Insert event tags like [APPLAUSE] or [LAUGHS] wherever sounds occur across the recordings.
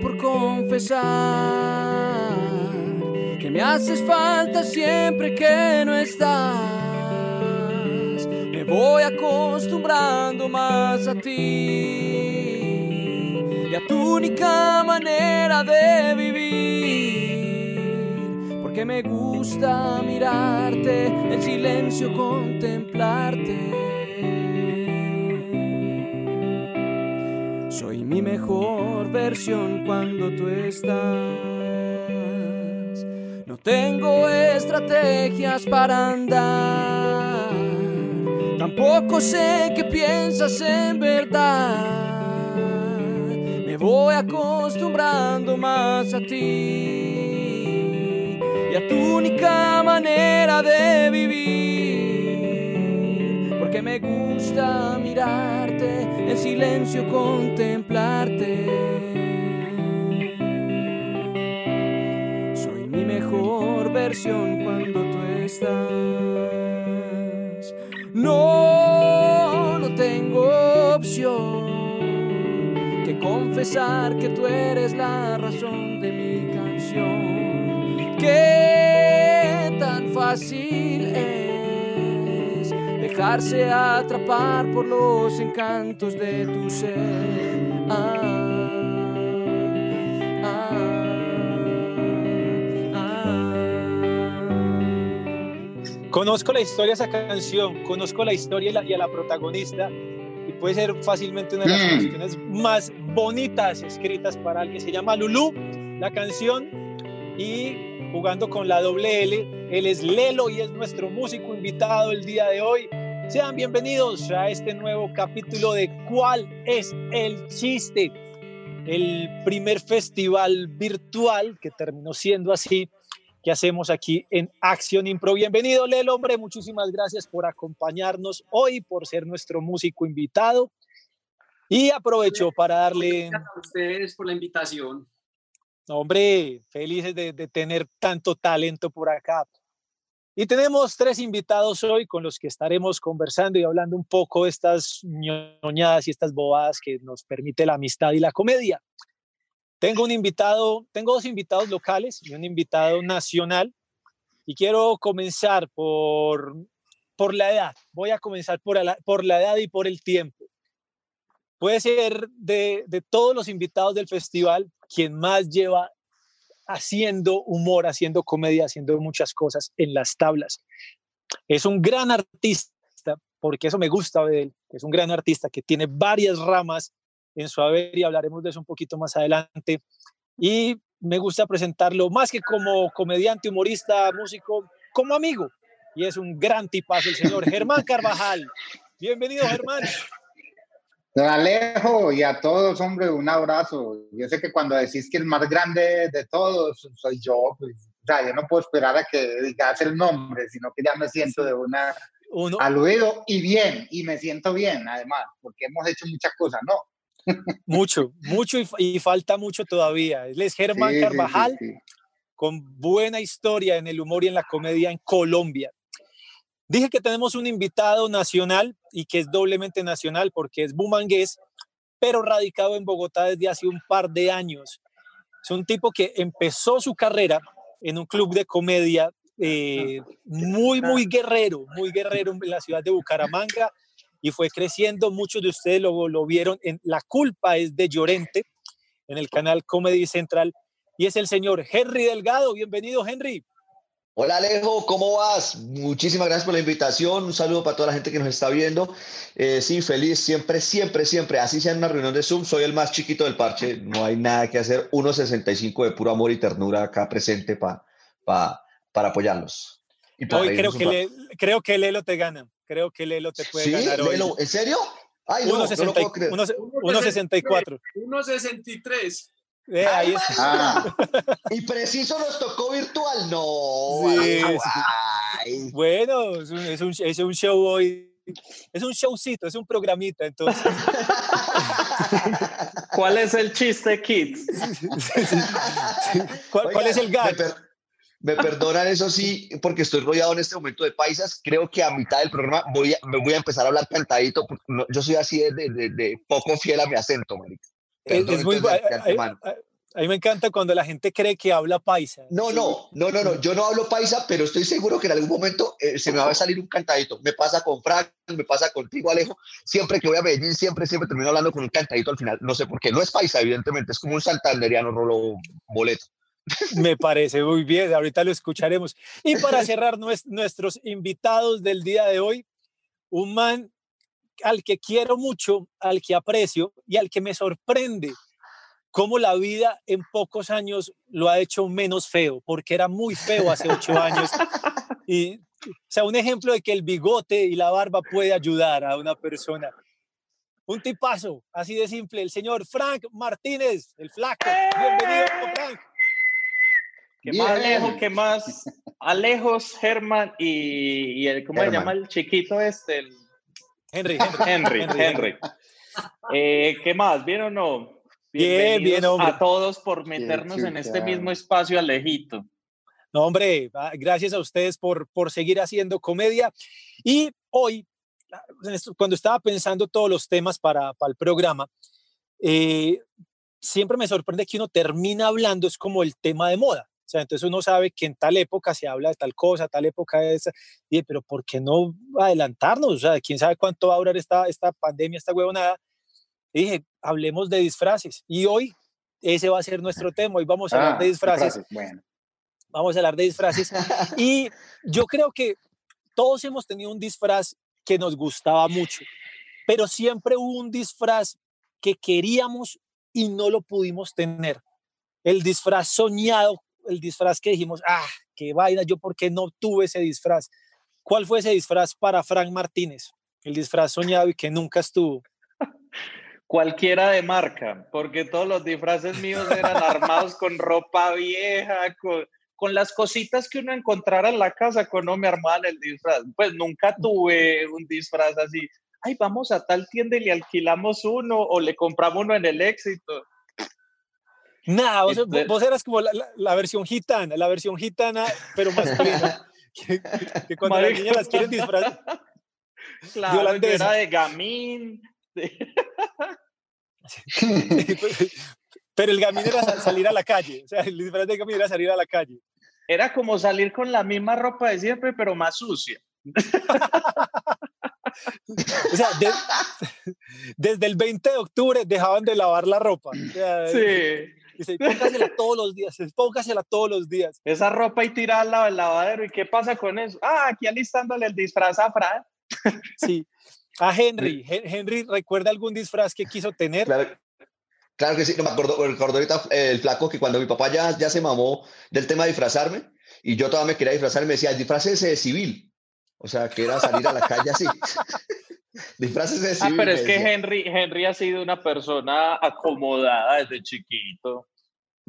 por confesar que me haces falta siempre que no estás. Me voy acostumbrando más a ti y a tu única manera de vivir. Porque me gusta mirarte, en silencio contemplarte. Mejor versión cuando tú estás. No tengo estrategias para andar. Tampoco sé qué piensas en verdad. Me voy acostumbrando más a ti y a tu única manera de vivir. Porque me gusta mirarte, en silencio contemplarte. mejor versión cuando tú estás. No, no tengo opción que confesar que tú eres la razón de mi canción. Qué tan fácil es dejarse atrapar por los encantos de tu ser. Ah. Conozco la historia de esa canción, conozco la historia y, a la protagonista, y puede ser fácilmente una de las mm. canciones más bonitas escritas para alguien. Se llama Lulu, la canción, y jugando con la doble L, él es Lelo y es nuestro músico invitado el día de hoy. Sean bienvenidos a este nuevo capítulo de ¿Cuál es el chiste? El primer festival virtual que terminó siendo así que hacemos aquí en Acción Impro. Bienvenido, Lelo, hombre, muchísimas gracias por acompañarnos hoy, por ser nuestro músico invitado. Y aprovecho para darle... A ustedes por la invitación. Hombre, felices de, de tener tanto talento por acá. Y tenemos tres invitados hoy con los que estaremos conversando y hablando un poco estas ñoñadas y estas bobadas que nos permite la amistad y la comedia. Tengo un invitado, tengo dos invitados locales y un invitado nacional y quiero comenzar por, por la edad. Voy a comenzar por la, por la edad y por el tiempo. Puede ser de, de todos los invitados del festival quien más lleva haciendo humor, haciendo comedia, haciendo muchas cosas en las tablas. Es un gran artista, porque eso me gusta de él. Es un gran artista que tiene varias ramas en su haber y hablaremos de eso un poquito más adelante. Y me gusta presentarlo más que como comediante, humorista, músico, como amigo. Y es un gran tipazo el señor Germán Carvajal. Bienvenido, Germán. Alejo y a todos, hombre, un abrazo. Yo sé que cuando decís que el más grande de todos soy yo, pues, o sea, yo no puedo esperar a que digas el nombre, sino que ya me siento de una Uno. aludido y bien, y me siento bien, además, porque hemos hecho muchas cosas, ¿no? Mucho, mucho y, falta mucho todavía. Él es Germán Carvajal, con buena historia en el humor y en la comedia en Colombia. Dije que tenemos un invitado nacional y que es doblemente nacional porque es bumangués, pero radicado en Bogotá desde hace un par de años. Es un tipo que empezó su carrera en un club de comedia eh, muy, muy guerrero, muy guerrero en la ciudad de Bucaramanga y fue creciendo. Muchos de ustedes lo, lo vieron en La culpa es de Llorente, en el canal Comedy Central, y es el señor Henry Delgado. Bienvenido, Henry. Hola Alejo, ¿cómo vas? Muchísimas gracias por la invitación. Un saludo para toda la gente que nos está viendo. Eh, sí, feliz, siempre, siempre, siempre. Así sea en una reunión de Zoom, soy el más chiquito del parche. No hay nada que hacer. 1.65 de puro amor y ternura acá presente para para apoyarlos. Y Hoy creo que, creo que Lelo te gana. Creo que Lelo te puede ganar hoy. ¿En serio? Ay, no, 1.64. 1.63. Eh, ahí está. Ah. [LAUGHS] y preciso nos tocó virtual, no. Sí, sí. Bueno, es un, es, un, es un, show hoy. Es un showcito, es un programita, entonces. [LAUGHS] ¿Cuál es el chiste, Kit? [LAUGHS] ¿Cuál, ¿Cuál, es el gag? Me perdonan eso sí, porque estoy rodeado en este momento de paisas. Creo que a mitad del programa voy a, me voy a empezar a hablar cantadito. Yo soy así de, de, de, poco fiel a mi acento, marica. Es, muy a, mí me encanta cuando la gente cree que habla paisa. No, no, no, no, no. Yo no hablo paisa, pero estoy seguro que en algún momento eh, se me va a salir un cantadito. Me pasa con Frank, me pasa contigo, Alejo. Siempre que voy a Medellín, siempre, siempre termino hablando con un cantadito al final. No sé por qué. No es paisa, evidentemente. Es como un santanderiano rolo boleto. Me parece muy bien. Ahorita lo escucharemos. Y para [LAUGHS] cerrar nuestros invitados del día de hoy, un man al que quiero mucho, al que aprecio y al que me sorprende cómo la vida en pocos años lo ha hecho menos feo, porque era muy feo hace ocho años. Y, o sea, un ejemplo de que el bigote y la barba puede ayudar a una persona. Un tipazo, así de simple, el señor Frank Martínez, el flaco. Bienvenido, Frank. ¿Qué más Alejo? ¿Qué más? [LAUGHS] Alejos, Germán y, el, ¿cómo se llama el chiquito este? El, [LAUGHS] Henry, Henry. Henry, eh, ¿Qué más? ¿Bien o no? Bien, bien, hombre. A todos por meternos en este mismo espacio, Alejito. No, hombre, gracias a ustedes por, por seguir haciendo comedia. Y hoy, cuando estaba pensando todos los temas para, para el programa, eh, siempre me sorprende que uno termina hablando, es como el tema de moda. O sea, entonces uno sabe que en tal época se habla de tal cosa, tal época es, y, pero ¿por qué no adelantarnos? O sea, quién sabe cuánto va a durar esta, esta pandemia, esta huevonada. Y dije, hablemos de disfraces. Y hoy ese va a ser nuestro tema. Hoy vamos a hablar de ah, disfraces. Bueno. Vamos a hablar de disfraces. [LAUGHS] y yo creo que todos hemos tenido un disfraz que nos gustaba mucho, pero siempre hubo un disfraz que queríamos y no lo pudimos tener. El disfraz soñado el disfraz que dijimos, ah, qué vaina, yo por qué no tuve ese disfraz. ¿Cuál fue ese disfraz para Frank Martínez? El disfraz soñado y que nunca estuvo. [LAUGHS] Cualquiera de marca, porque todos los disfraces míos eran armados con ropa vieja, con, con las cositas que uno encontrara en la casa, con no me armaban el disfraz. Pues nunca tuve un disfraz así. Ay, vamos a tal tienda y le alquilamos uno o le compramos uno en el éxito. Nada, vos, eras como la, versión gitana, la versión gitana, pero más [LAUGHS] que, que, cuando las niñas las quieren disfrazar. Claro, era de gamín. [LAUGHS] pero el gamín era salir a la calle, o sea, el disfraz de gamín era salir a la calle. Era como salir con la misma ropa de siempre, pero más sucia. [LAUGHS] o sea, desde el 20 de octubre dejaban de lavar la ropa. sí. Dice, póngasela todos los días, póngasela todos los días. Esa ropa y tirarla al lavadero. ¿Y qué pasa con eso? Ah, aquí alistándole el disfraz a Fran. Sí. A Henry. Henry, ¿recuerda algún disfraz que quiso tener? Claro. que sí, no me acuerdo, recuerdo ahorita el flaco que cuando mi papá ya, ya se mamó del tema de disfrazarme y yo todavía me quería disfrazar, me decía, disfraz de civil. O sea, que era salir a la calle así. [LAUGHS] Disfraces de Ah, pero es que Henry, Henry ha sido una persona acomodada desde chiquito.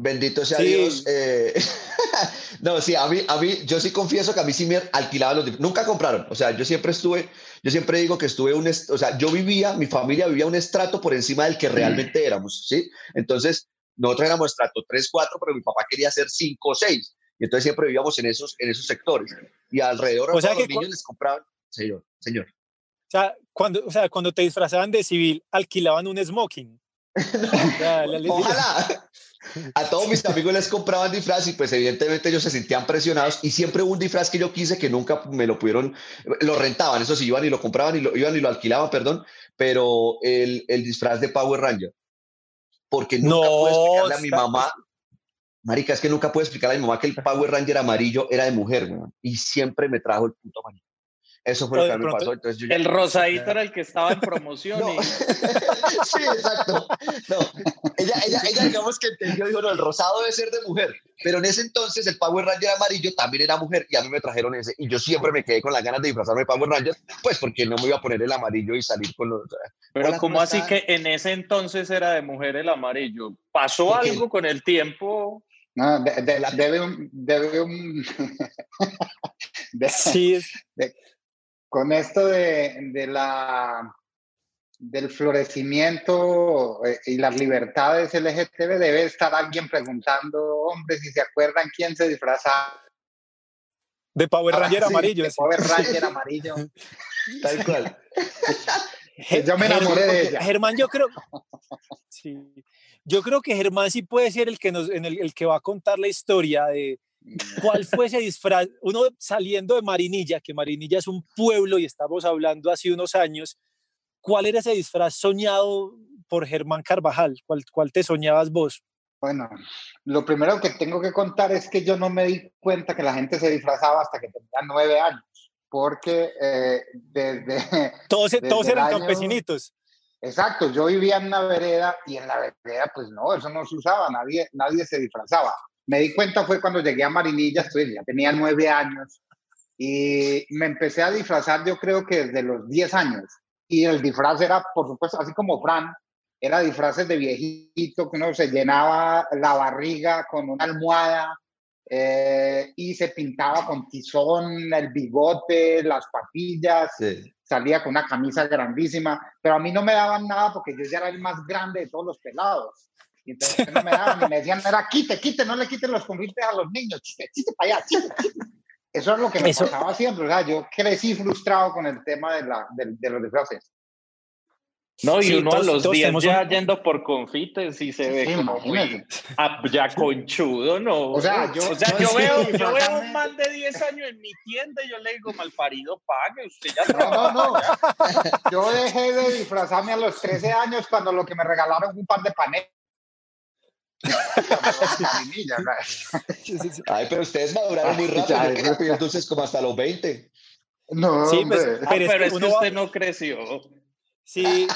Bendito sea Dios. Eh, [LAUGHS] no, sí, a mí, a mí, yo sí confieso que a mí sí me alquilaban los Nunca compraron. O sea, yo siempre estuve, yo siempre digo que estuve un, o sea, yo vivía, mi familia vivía un estrato por encima del que realmente éramos, ¿sí? Entonces, nosotros éramos estrato 3, 4, pero mi papá quería ser 5 o 6. Y entonces siempre vivíamos en esos, en esos sectores. Y alrededor o sea los niños les compraban, señor, señor. O sea, cuando, o sea, cuando te disfrazaban de civil, alquilaban un smoking. [LAUGHS] Ojalá. A todos mis [LAUGHS] amigos les compraban disfraz y pues evidentemente ellos se sentían presionados y siempre hubo un disfraz que yo quise que nunca me lo pudieron, lo rentaban, eso sí, iban y lo compraban y lo, iban y lo alquilaban, perdón, pero el, el disfraz de Power Ranger. Porque nunca no, pude explicarle a mi mamá, marica, es que nunca pude explicarle a mi mamá que el Power Ranger amarillo era de mujer, y siempre me trajo el puto amarillo. Eso fue lo que me pasó. El rosadito era el que estaba en promoción. [LAUGHS] [LAUGHS] sí, exacto. No. Ella, ella, ella, digamos que entendió, dijo, no, el rosado debe ser de mujer. Pero en ese entonces el Power Ranger amarillo también era mujer y a mí me trajeron ese. Y yo siempre me quedé con las ganas de disfrazarme de Power Ranger, pues porque no me iba a poner el amarillo y salir con los... Pero ¿cómo así que en ese entonces era de mujer el amarillo? ¿Pasó algo con el tiempo? No, debe un... Debe un [LAUGHS] sí, con esto de, la, del florecimiento eh, y las libertades LGTB, debe estar alguien preguntando, hombre, si se acuerdan quién se disfrazaba. De Power ah, Ranger amarillo. De Power [LAUGHS] Ranger amarillo. Tal cual. yo me enamoré de ella. Germán, yo creo, sí, yo creo que Germán sí puede ser el que, nos, en el, el que va a contar la historia de cuál fue ese disfraz. Uno saliendo de Marinilla, que Marinilla es un pueblo y estamos hablando hace unos años, ¿cuál era ese disfraz soñado por Germán Carvajal? ¿Cuál, cuál te soñabas vos? Bueno, lo primero que tengo que contar es que yo no me di cuenta que la gente se disfrazaba hasta que tenía nueve años, porque eh, desde... Todos, todos eran campesinitos. Exacto, yo vivía en una vereda y en la vereda, pues no, eso no se usaba, nadie, nadie se disfrazaba. Me di cuenta fue cuando llegué a Marinilla, estoy, ya tenía nueve años y me empecé a disfrazar yo creo que desde los diez años. Y el disfraz era, por supuesto, así como Fran, era disfraces de viejito, que uno se llenaba la barriga con una almohada eh, y se pintaba con tizón, el bigote, las patillas, salía con una camisa grandísima, pero a mí no me daban nada porque yo ya era el más grande de todos los pelados. Y entonces no me daban, y me decían, era quite, quite, no le quiten los confites a los niños, chiste, chiste para allá, chiste, Eso es lo que me pasaba siempre, o sea, yo crecí frustrado con el tema de, la, de, de los disfraces. No, y uno a los 10 ya yendo por confites y se ve como ya conchudo, ¿no? O sea, yo, yo, veo, yo veo un man de 10 años en mi tienda y yo le digo, malparido, pague, usted ya No, no, no. Yo dejé de disfrazarme a los 13 años cuando lo que me regalaron fue un par de paneles. [LAUGHS] [LAUGHS] Ay, pero ustedes maduraron muy rápido. Yo quería entonces como hasta los 20. No, sí, pues, ah, pero, es que usted no creció. Sí,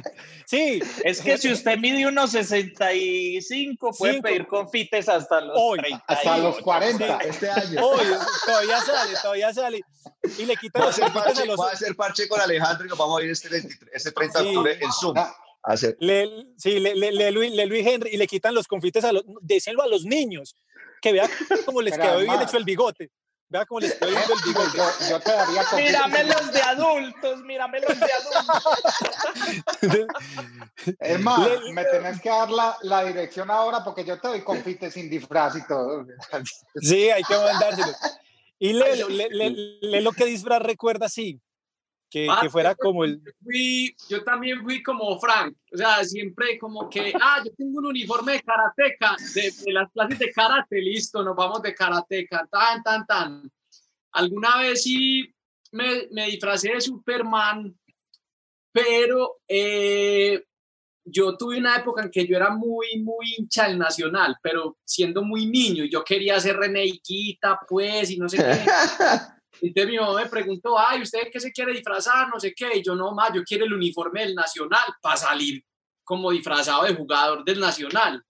[LAUGHS] sí. Es que si usted mide unos 65, puede pedir confites hasta los 30. Hasta los 40 este año. Hoy, todavía sale, todavía sale. Y le quitan los a los... Va a hacer parche con Alejandro y nos vamos a ir este, este 30 de octubre en Zoom. Hacer. Le, sí, le, le, le, Luis, le, Luis Henry y le quitan los confites a los... A los niños, que vean cómo les quedó bien hecho el bigote. Vea cómo le estoy viendo el bigote. Yo, yo te daría Mírame los de adultos, mírame los de adultos. [LAUGHS] Es más, me tenés que dar la, la, dirección ahora porque yo te doy confite sin disfraz y todo. Sí, hay que mandárselo. Y Lelo, le, lo que disfraz recuerda, sí. Que, ah, que, fuera como el... Fui, yo también fui como Frank, o sea, siempre como que, ah, yo tengo un uniforme de karateca, de, de las clases de karate, listo, nos vamos de karateca, tan, tan, tan. Alguna vez sí me, me disfracé de Superman, pero eh, yo tuve una época en que yo era muy, muy hincha del Nacional, pero siendo muy niño, yo quería ser Renequita, pues, y no sé qué. [LAUGHS] Entonces mi mamá me preguntó, ay, ¿usted qué se quiere disfrazar? No sé qué. Y yo, no, más, yo quiero el uniforme del Nacional para salir como disfrazado de jugador del Nacional.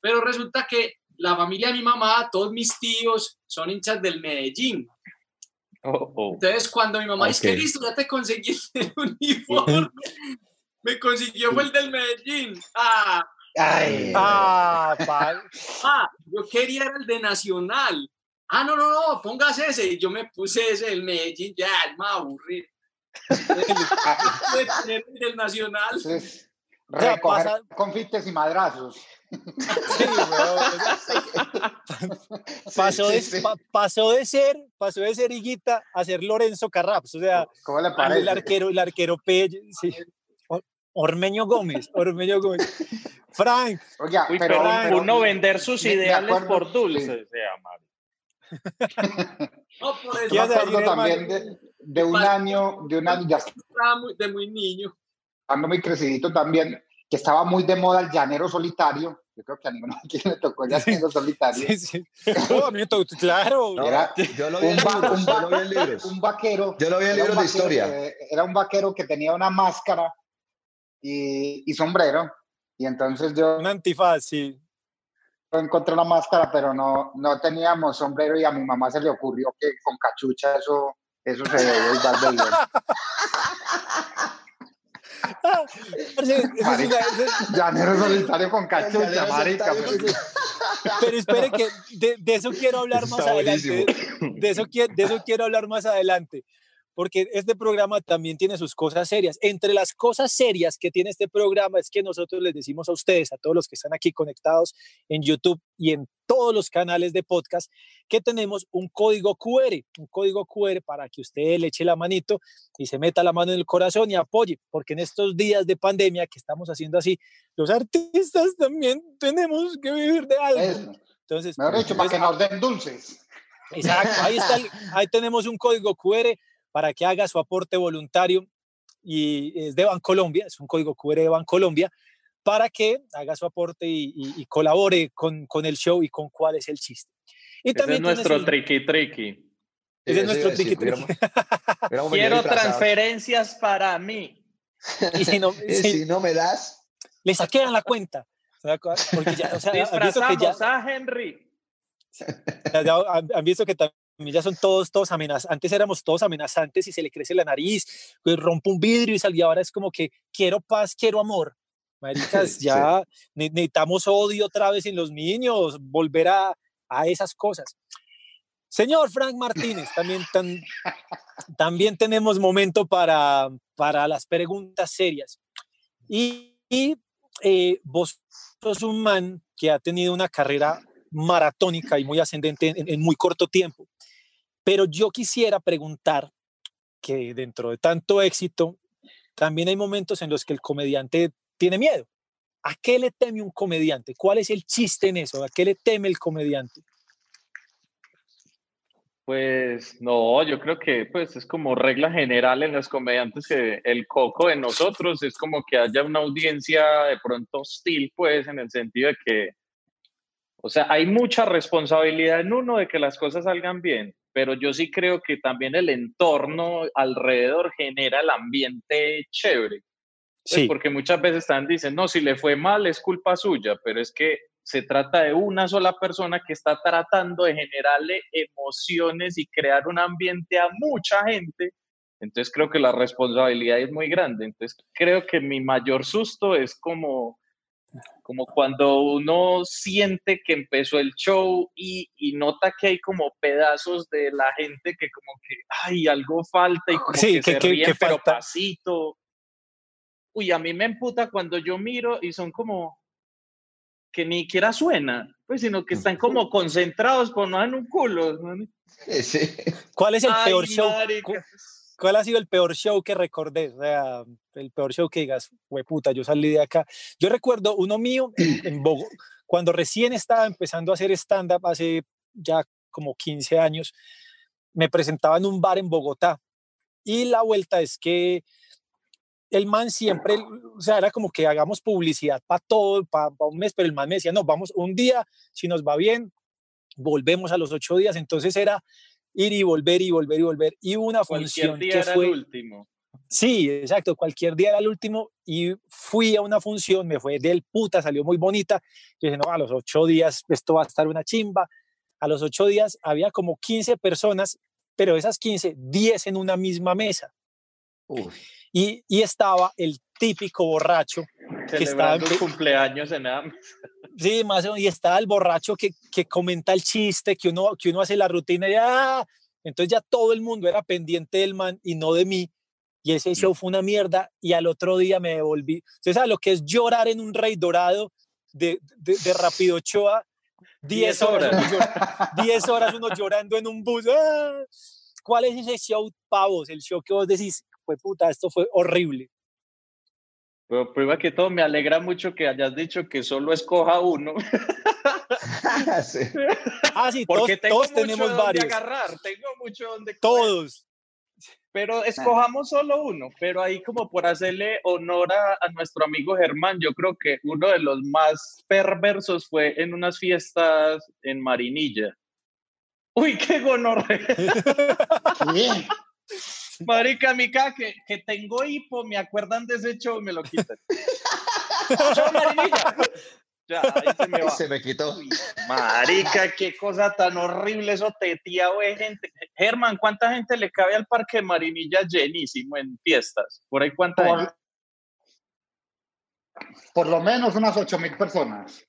Pero resulta que la familia de mi mamá, todos mis tíos, son hinchas del Medellín. Oh, oh. Entonces, cuando mi mamá dice que listo, ya te conseguí el [LAUGHS] uniforme, me consiguió el del Medellín. Ah, Ay. Ah, ah, yo quería el de Nacional. Ah, no, no, no, póngase ese. Y yo me puse ese, el Medellín, ya, me aburrí. el [LAUGHS] Nacional. Entonces, recoger pasa... confites y madrazos. Sí, [LAUGHS] pasó, de, pasó de ser, pasó de ser Higuita a ser Lorenzo Carraps, o sea, ¿Cómo le parece? el arquero, el arquero Pelle, sí. Ormeño Gómez, Ormeño Gómez. Frank. Oiga, Uy, pero, Frank, pero, uno vender sus ideales por dulces, sí. [LAUGHS] no, por eso. Yo acuerdo también de, de, un año, de un año, ya muy, de muy niño. Ando muy crecidito también, que estaba muy de moda el llanero solitario. Yo creo que a ninguno de le tocó el llanero solitario. Sí, sí. Oh, claro. Era yo lo vi en libros. yo lo vi en libros. Un vaquero. Yo lo vi en libros de historia. Que, era un vaquero que tenía una máscara y, y sombrero. Y entonces yo... Un antifaz, sí encontré una máscara, pero no, no teníamos sombrero y a mi mamá se le ocurrió que con cachucha eso, eso se debe igual de bien. [LAUGHS] Llanero solitario con cachucha, marica. Pero espere que de, de, eso quiero hablar más adelante. De eso, de eso quiero hablar más adelante. Porque este programa también tiene sus cosas serias. Entre las cosas serias que tiene este programa es que nosotros les decimos a ustedes, a todos los que están aquí conectados en YouTube y en todos los canales de podcast, que tenemos un código QR, un código QR para que usted le eche la manito y se meta la mano en el corazón y apoye, porque en estos días de pandemia que estamos haciendo así, los artistas también tenemos que vivir de algo. Entonces, me dicho, para que nos den dulces. Exacto, ahí, está, ahí tenemos un código QR para que haga su aporte voluntario y es de Bancolombia, es un código QR de Bancolombia, para que haga su aporte y, colabore con, con, el show y con cuál es el chiste. Y también es nuestro tricky tricky. Ese es nuestro tricky tricky. [LAUGHS] Quiero transferencias para mí. Y si no, [LAUGHS] si, no me das, le saquean la cuenta. Porque ya, o sea, Disfrazamos que ya, a Henry. [LAUGHS] Han visto que también ya son todos, todos amenazantes. Antes éramos todos amenazantes y se le crece la nariz, pues rompe un vidrio y salía. Ahora es como que quiero paz, quiero amor. Maricas, [LAUGHS] ya necesitamos odio otra vez en los niños, volver a, a esas cosas. Señor Frank Martínez, también, también tenemos momento para, para las preguntas serias. Y, y eh, vos sos un man que ha tenido una carrera maratónica y muy ascendente en, muy corto tiempo. Pero yo quisiera preguntar que dentro de tanto éxito, también hay momentos en los que el comediante tiene miedo. ¿A qué le teme un comediante? ¿Cuál es el chiste en eso? ¿A qué le teme el comediante? Pues no, yo creo que pues es como regla general en los comediantes que el coco de nosotros es como que haya una audiencia de pronto hostil, pues en el sentido de que, o sea, hay mucha responsabilidad en uno de que las cosas salgan bien, pero yo sí creo que también el entorno alrededor genera el ambiente chévere. Pues, sí. Porque muchas veces están dicen, no, si le fue mal es culpa suya, pero es que se trata de una sola persona que está tratando de generarle emociones y crear un ambiente a mucha gente. Entonces creo que la responsabilidad es muy grande. Entonces creo que mi mayor susto es como, como cuando uno siente que empezó el show y, nota que hay como pedazos de la gente que como que, ay, algo falta y como que, se ríen, pero pasito. Uy, a mí me emputa cuando yo miro y son como, que ni siquiera suena, pues, sino que están como concentrados por no en un culo. ¿Cuál es el peor show? ¿Cuál ha sido el peor show que recordé? O sea, el peor show que digas, puta, yo salí de acá. Yo recuerdo uno mío en, Bogotá, cuando recién estaba empezando a hacer stand-up hace ya como 15 años, me presentaba en un bar en Bogotá. Y la vuelta es que el man siempre, o sea, era como que hagamos publicidad para todo, para un mes, pero el man me decía, no, vamos un día, si nos va bien, volvemos a los ocho días. Entonces era ir y volver y volver y volver. Y una función día que era fue... el último. Sí, exacto, cualquier día era el último y fui a una función, me fue del puta, salió muy bonita. Yo dije, no, a los ocho días esto va a estar una chimba. A los ocho días había como 15 personas, pero esas 15, 10 en una misma mesa. Uf. Y, y estaba el típico borracho que estaba en cumpleaños en Sí, más y estaba el borracho que, que comenta el chiste, que uno, que uno hace la rutina y ¡ah! entonces ya todo el mundo era pendiente del man y no de mí. Y ese show fue una mierda y al otro día me devolví. Entonces, ¿sabes lo que es llorar en un rey dorado de, de, de Rapido Ochoa? 10 horas. 10 horas uno llorando en un bus. ¡ah! ¿Cuál es ese show, pavos? El show que vos decís, fue puta, esto fue horrible. Pero prueba que todo, me alegra mucho que hayas dicho que solo escoja uno. [LAUGHS] sí. [LAUGHS] Ah, sí, Porque todos, tenemos donde varios. agarrar, tengo mucho donde Todos. Pero escojamos solo uno, pero ahí como por hacerle honor a, a, nuestro amigo Germán, yo creo que uno de los más perversos fue en unas fiestas en Marinilla. Uy, qué gonorrea. [LAUGHS] [LAUGHS] Marica, mica, que, que tengo hipo, me acuerdan de ese show y me lo quitan. [LAUGHS] Ya, ahí se me va. Se me quitó. marica, qué cosa tan horrible eso tía de gente. Germán, ¿cuánta gente le cabe al parque de Marinilla llenísimo en fiestas? ¿Por ahí cuánta por, Por lo menos unas ocho mil personas.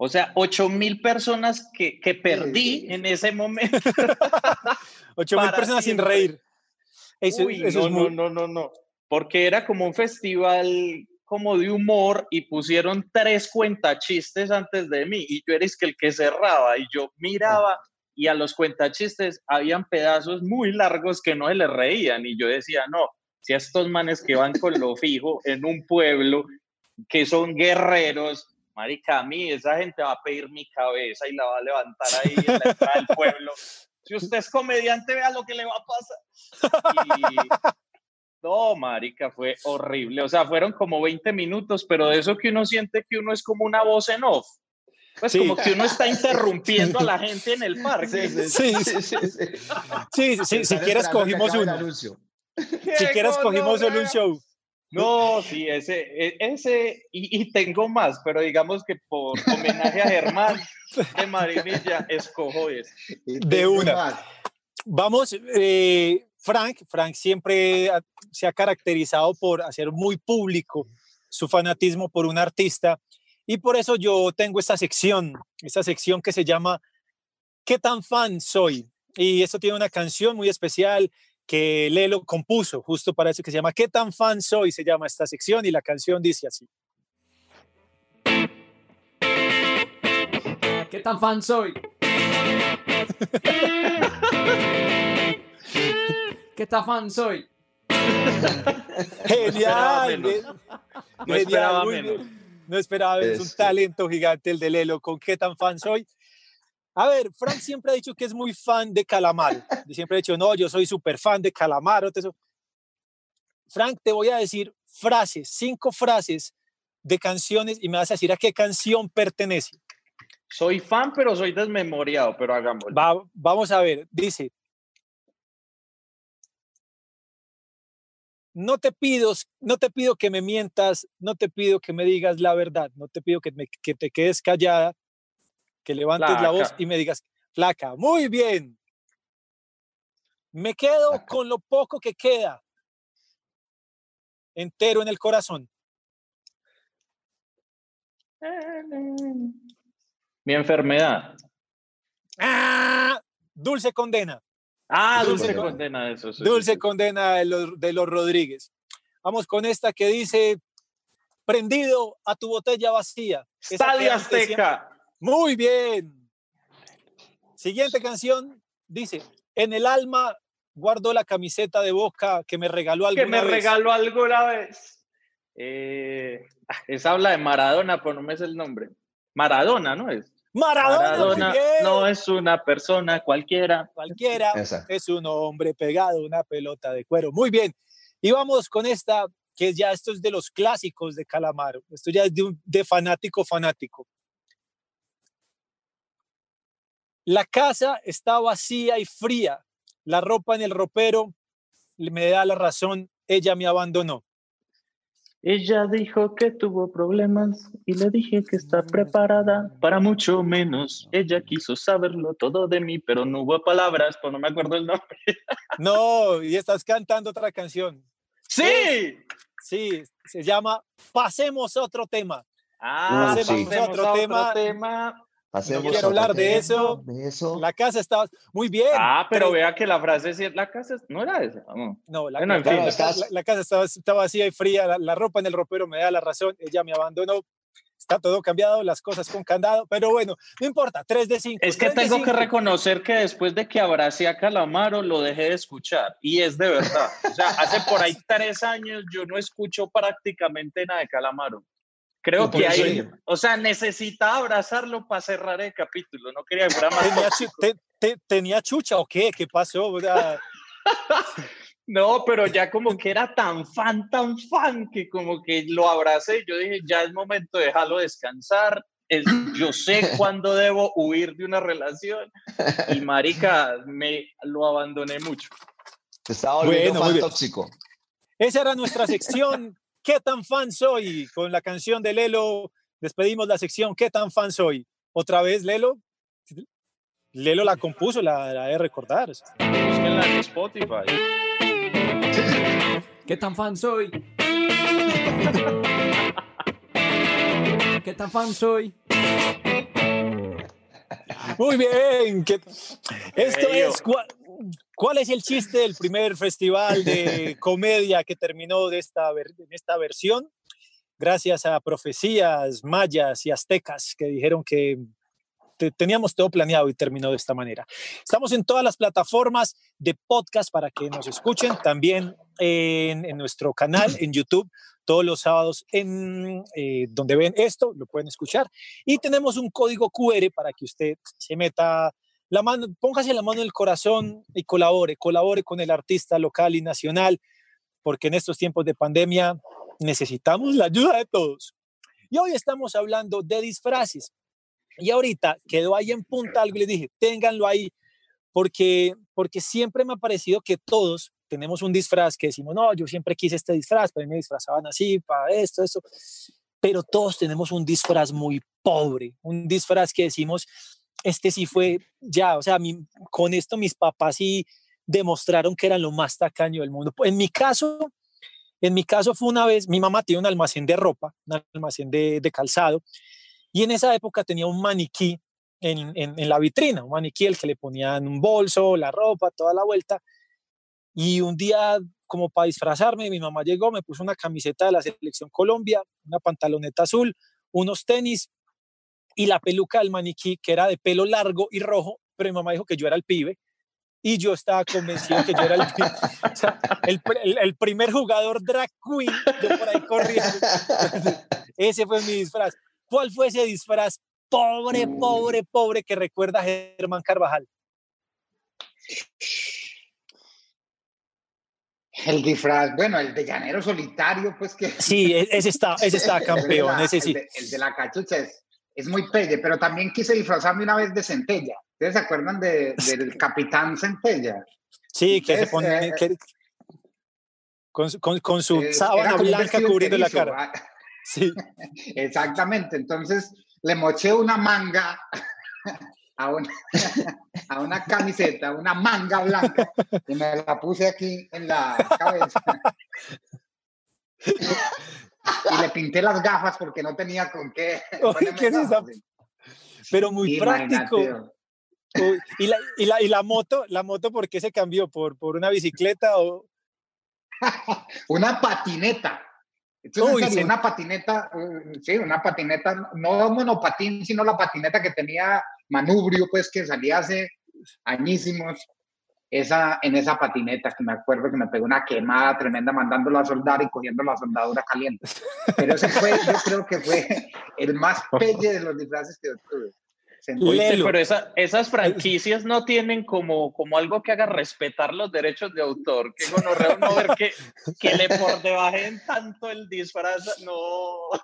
O sea, ocho mil personas que, que perdí en ese momento. [LAUGHS] Ocho mil personas sin reír. Uy, no, no, no, no, no, porque era como un festival como de humor y pusieron tres cuentachistes antes de mí y yo eres que el que cerraba y yo miraba y a los cuentachistes habían pedazos muy largos que no se les reían y yo decía, no, si a estos manes que van con lo fijo en un pueblo que son guerreros, marica, a mí esa gente va a pedir mi cabeza y la va a levantar ahí en la entrada del pueblo. Si usted es comediante, vea lo que le va a pasar. No, marica, fue horrible. O sea, fueron como 20 minutos, pero de eso que uno siente que uno es como una voz en off. Pues como que uno está interrumpiendo a la [LAUGHS] gente en el parque. Sí, sí, sí. sí, sí, si quieres cogimos un anuncio. Si quieres cogimos un show. No, sí, ese, e, ese, y, tengo más, pero digamos que por homenaje a Germán de Marinilla, escojo ese. De una. Vamos, eh, Frank, Frank siempre se ha caracterizado por hacer muy público su fanatismo por un artista y por eso yo tengo esta sección, esta sección que se llama ¿Qué tan fan soy? Y esto tiene una canción muy especial que Lelo compuso justo para eso que se llama ¿Qué tan fan soy? Se llama esta sección y la canción dice así. ¿Qué tan fan soy? ¿Qué tan fan soy? Genial. No esperaba menos. No esperaba Es un talento gigante el de Lelo con qué tan fan soy. A ver, Frank siempre ha dicho que es muy fan de Calamaro. Siempre ha dicho, no, yo soy súper fan de Calamaro. Frank, te voy a decir frases, cinco frases de canciones y me vas a decir a qué canción pertenece. Soy fan, pero soy desmemoriado, pero hagámoslo. vamos a ver, dice, no te pido, no te pido que me mientas, no te pido que me digas la verdad, no te pido que, que te quedes callada, que levantes la voz y me digas, flaca, muy bien. Me quedo con lo poco que queda, entero en el corazón. Mi enfermedad. ¡Ah! Dulce condena. Ah, dulce, condena, eso. dulce condena de los, de los Rodríguez. Vamos con esta que dice, prendido a tu botella vacía. Estadio Azteca. Muy bien. Siguiente canción dice, en el alma guardo la camiseta de Boca que me regaló alguna vez. Que me regaló alguna vez. Eh, ah, esa habla de Maradona, pero no me es el nombre. Maradona, ¿no es? Maradona, no es una persona cualquiera. Cualquiera es un hombre pegado, una pelota de cuero. Muy bien. Y vamos con esta, que ya esto es de los clásicos de Calamaro. Esto ya es de, de fanático fanático. La casa está vacía y fría. La ropa en el ropero me da la razón. Ella me abandonó. Ella dijo que tuvo problemas y le dije que está preparada para mucho menos. Ella quiso saberlo todo de mí, pero no hubo palabras, pues no me acuerdo el nombre. [LAUGHS] No, y estás cantando otra canción. Sí. sí, se llama Pasemos a otro tema. Ah, Pasemos, a otro, tema no quiero hablar de eso. La casa estaba muy bien. Ah, pero, vea que la frase es la casa no era esa. No, la, casa estaba, vacía y fría. La, ropa en el ropero me da la razón. Ella me abandonó. Está todo cambiado, las cosas con candado, pero bueno, no importa, 3 de 5. Es que tengo que reconocer que después de que abracé a Calamaro lo dejé de escuchar y es de verdad. O sea, hace por ahí [LAUGHS] tres años yo no escucho prácticamente nada de Calamaro. Creo que ahí, o sea, necesitaba abrazarlo para cerrar el capítulo, no quería que más. ¿Tenía, chucha o qué? ¿Qué pasó? [LAUGHS] no, pero ya como que era tan fan, tan fan, que como que lo abracé y yo dije, ya es momento de dejarlo descansar. yo sé [LAUGHS] cuándo debo huir de una relación y marica, me lo abandoné mucho. Se estaba volviendo bueno, tóxico. Esa era nuestra sección ¿Qué tan fan soy? Con la canción de Lelo despedimos la sección ¿Qué tan fan soy? Otra vez Lelo. Lelo la compuso, la, la de recordar. Búsquenla en Spotify. ¿Qué tan fan soy? ¿Qué tan fan soy? Muy bien. Esto es ¿Cuál es el chiste del primer festival de [LAUGHS] comedia que terminó de esta, en esta versión? Gracias a profecías mayas y aztecas que dijeron que teníamos todo planeado y terminó de esta manera. Estamos en todas las plataformas de podcast para que nos escuchen, también en, en nuestro canal en YouTube todos los sábados en eh, donde ven esto, lo pueden escuchar. Y tenemos un código QR para que usted se meta la mano, póngase la mano en el corazón y colabore, colabore con el artista local y nacional, porque en estos tiempos de pandemia necesitamos la ayuda de todos. Y hoy estamos hablando de disfraces. Y ahorita quedó ahí en punta algo y le dije, ténganlo ahí, porque, porque siempre me ha parecido que todos tenemos un disfraz que decimos, no, yo siempre quise este disfraz, pero me disfrazaban así, para esto, esto. Pero todos tenemos un disfraz muy pobre, un disfraz que decimos, este sí fue ya, o sea, con esto mis papás sí demostraron que eran lo más tacaño del mundo. En mi caso, en mi caso fue una vez, mi mamá tiene un almacén de ropa, un almacén de, de calzado, y en esa época tenía un maniquí en, en, en, la vitrina, un maniquí el que le ponían un bolso, la ropa, toda la vuelta, y un día, como para disfrazarme, mi mamá llegó, me puso una camiseta de la Selección Colombia, una pantaloneta azul, unos tenis y la peluca del maniquí, que era de pelo largo y rojo, pero mi mamá dijo que yo era el pibe. Y yo estaba convencido que yo era el, [LAUGHS] o sea, el, el, primer jugador drag queen, yo por ahí corriendo. [LAUGHS] Ese fue mi disfraz. ¿Cuál fue ese disfraz pobre, pobre, pobre que recuerda a Germán Carvajal? El disfraz, bueno, el de llanero solitario, pues que... Sí, e-, ese está, ese [LAUGHS] está campeón, ese sí. El de, la cachucha es, es, muy pelle, pero también quise disfrazarme una vez de centella. ¿Ustedes se acuerdan de, del [LAUGHS] capitán centella? Sí, que se pone... Eh, con, con, con, su eh, sábana blanca cubriendo la cara. Sí. [LAUGHS] Exactamente, entonces le moché una manga a una, a una camiseta, una manga blanca, y me la puse aquí en la cabeza. [LAUGHS] y le pinté las gafas porque no tenía con qué. [LAUGHS] ¿qué es Pero muy práctico. ¿y, la, y, la, ¿Y la moto? ¿La moto por qué se cambió? ¿Por, por una bicicleta o...? [LAUGHS] una patineta. Uy, una patineta, uh, sí, una patineta, no monopatín, sino la patineta que tenía manubrio, pues que salía hace añísimos, esa, en esa patineta, que me acuerdo que me pegó una quemada tremenda mandándola a soldar y cogiendo la soldadura caliente. Pero ese fue, yo creo que fue el más pelle de los disfraces que tuve. pero esa, esas franquicias no tienen como, como algo que haga respetar los derechos de autor. Que bueno, no ver que, que le por debajen tanto el disfraz. No.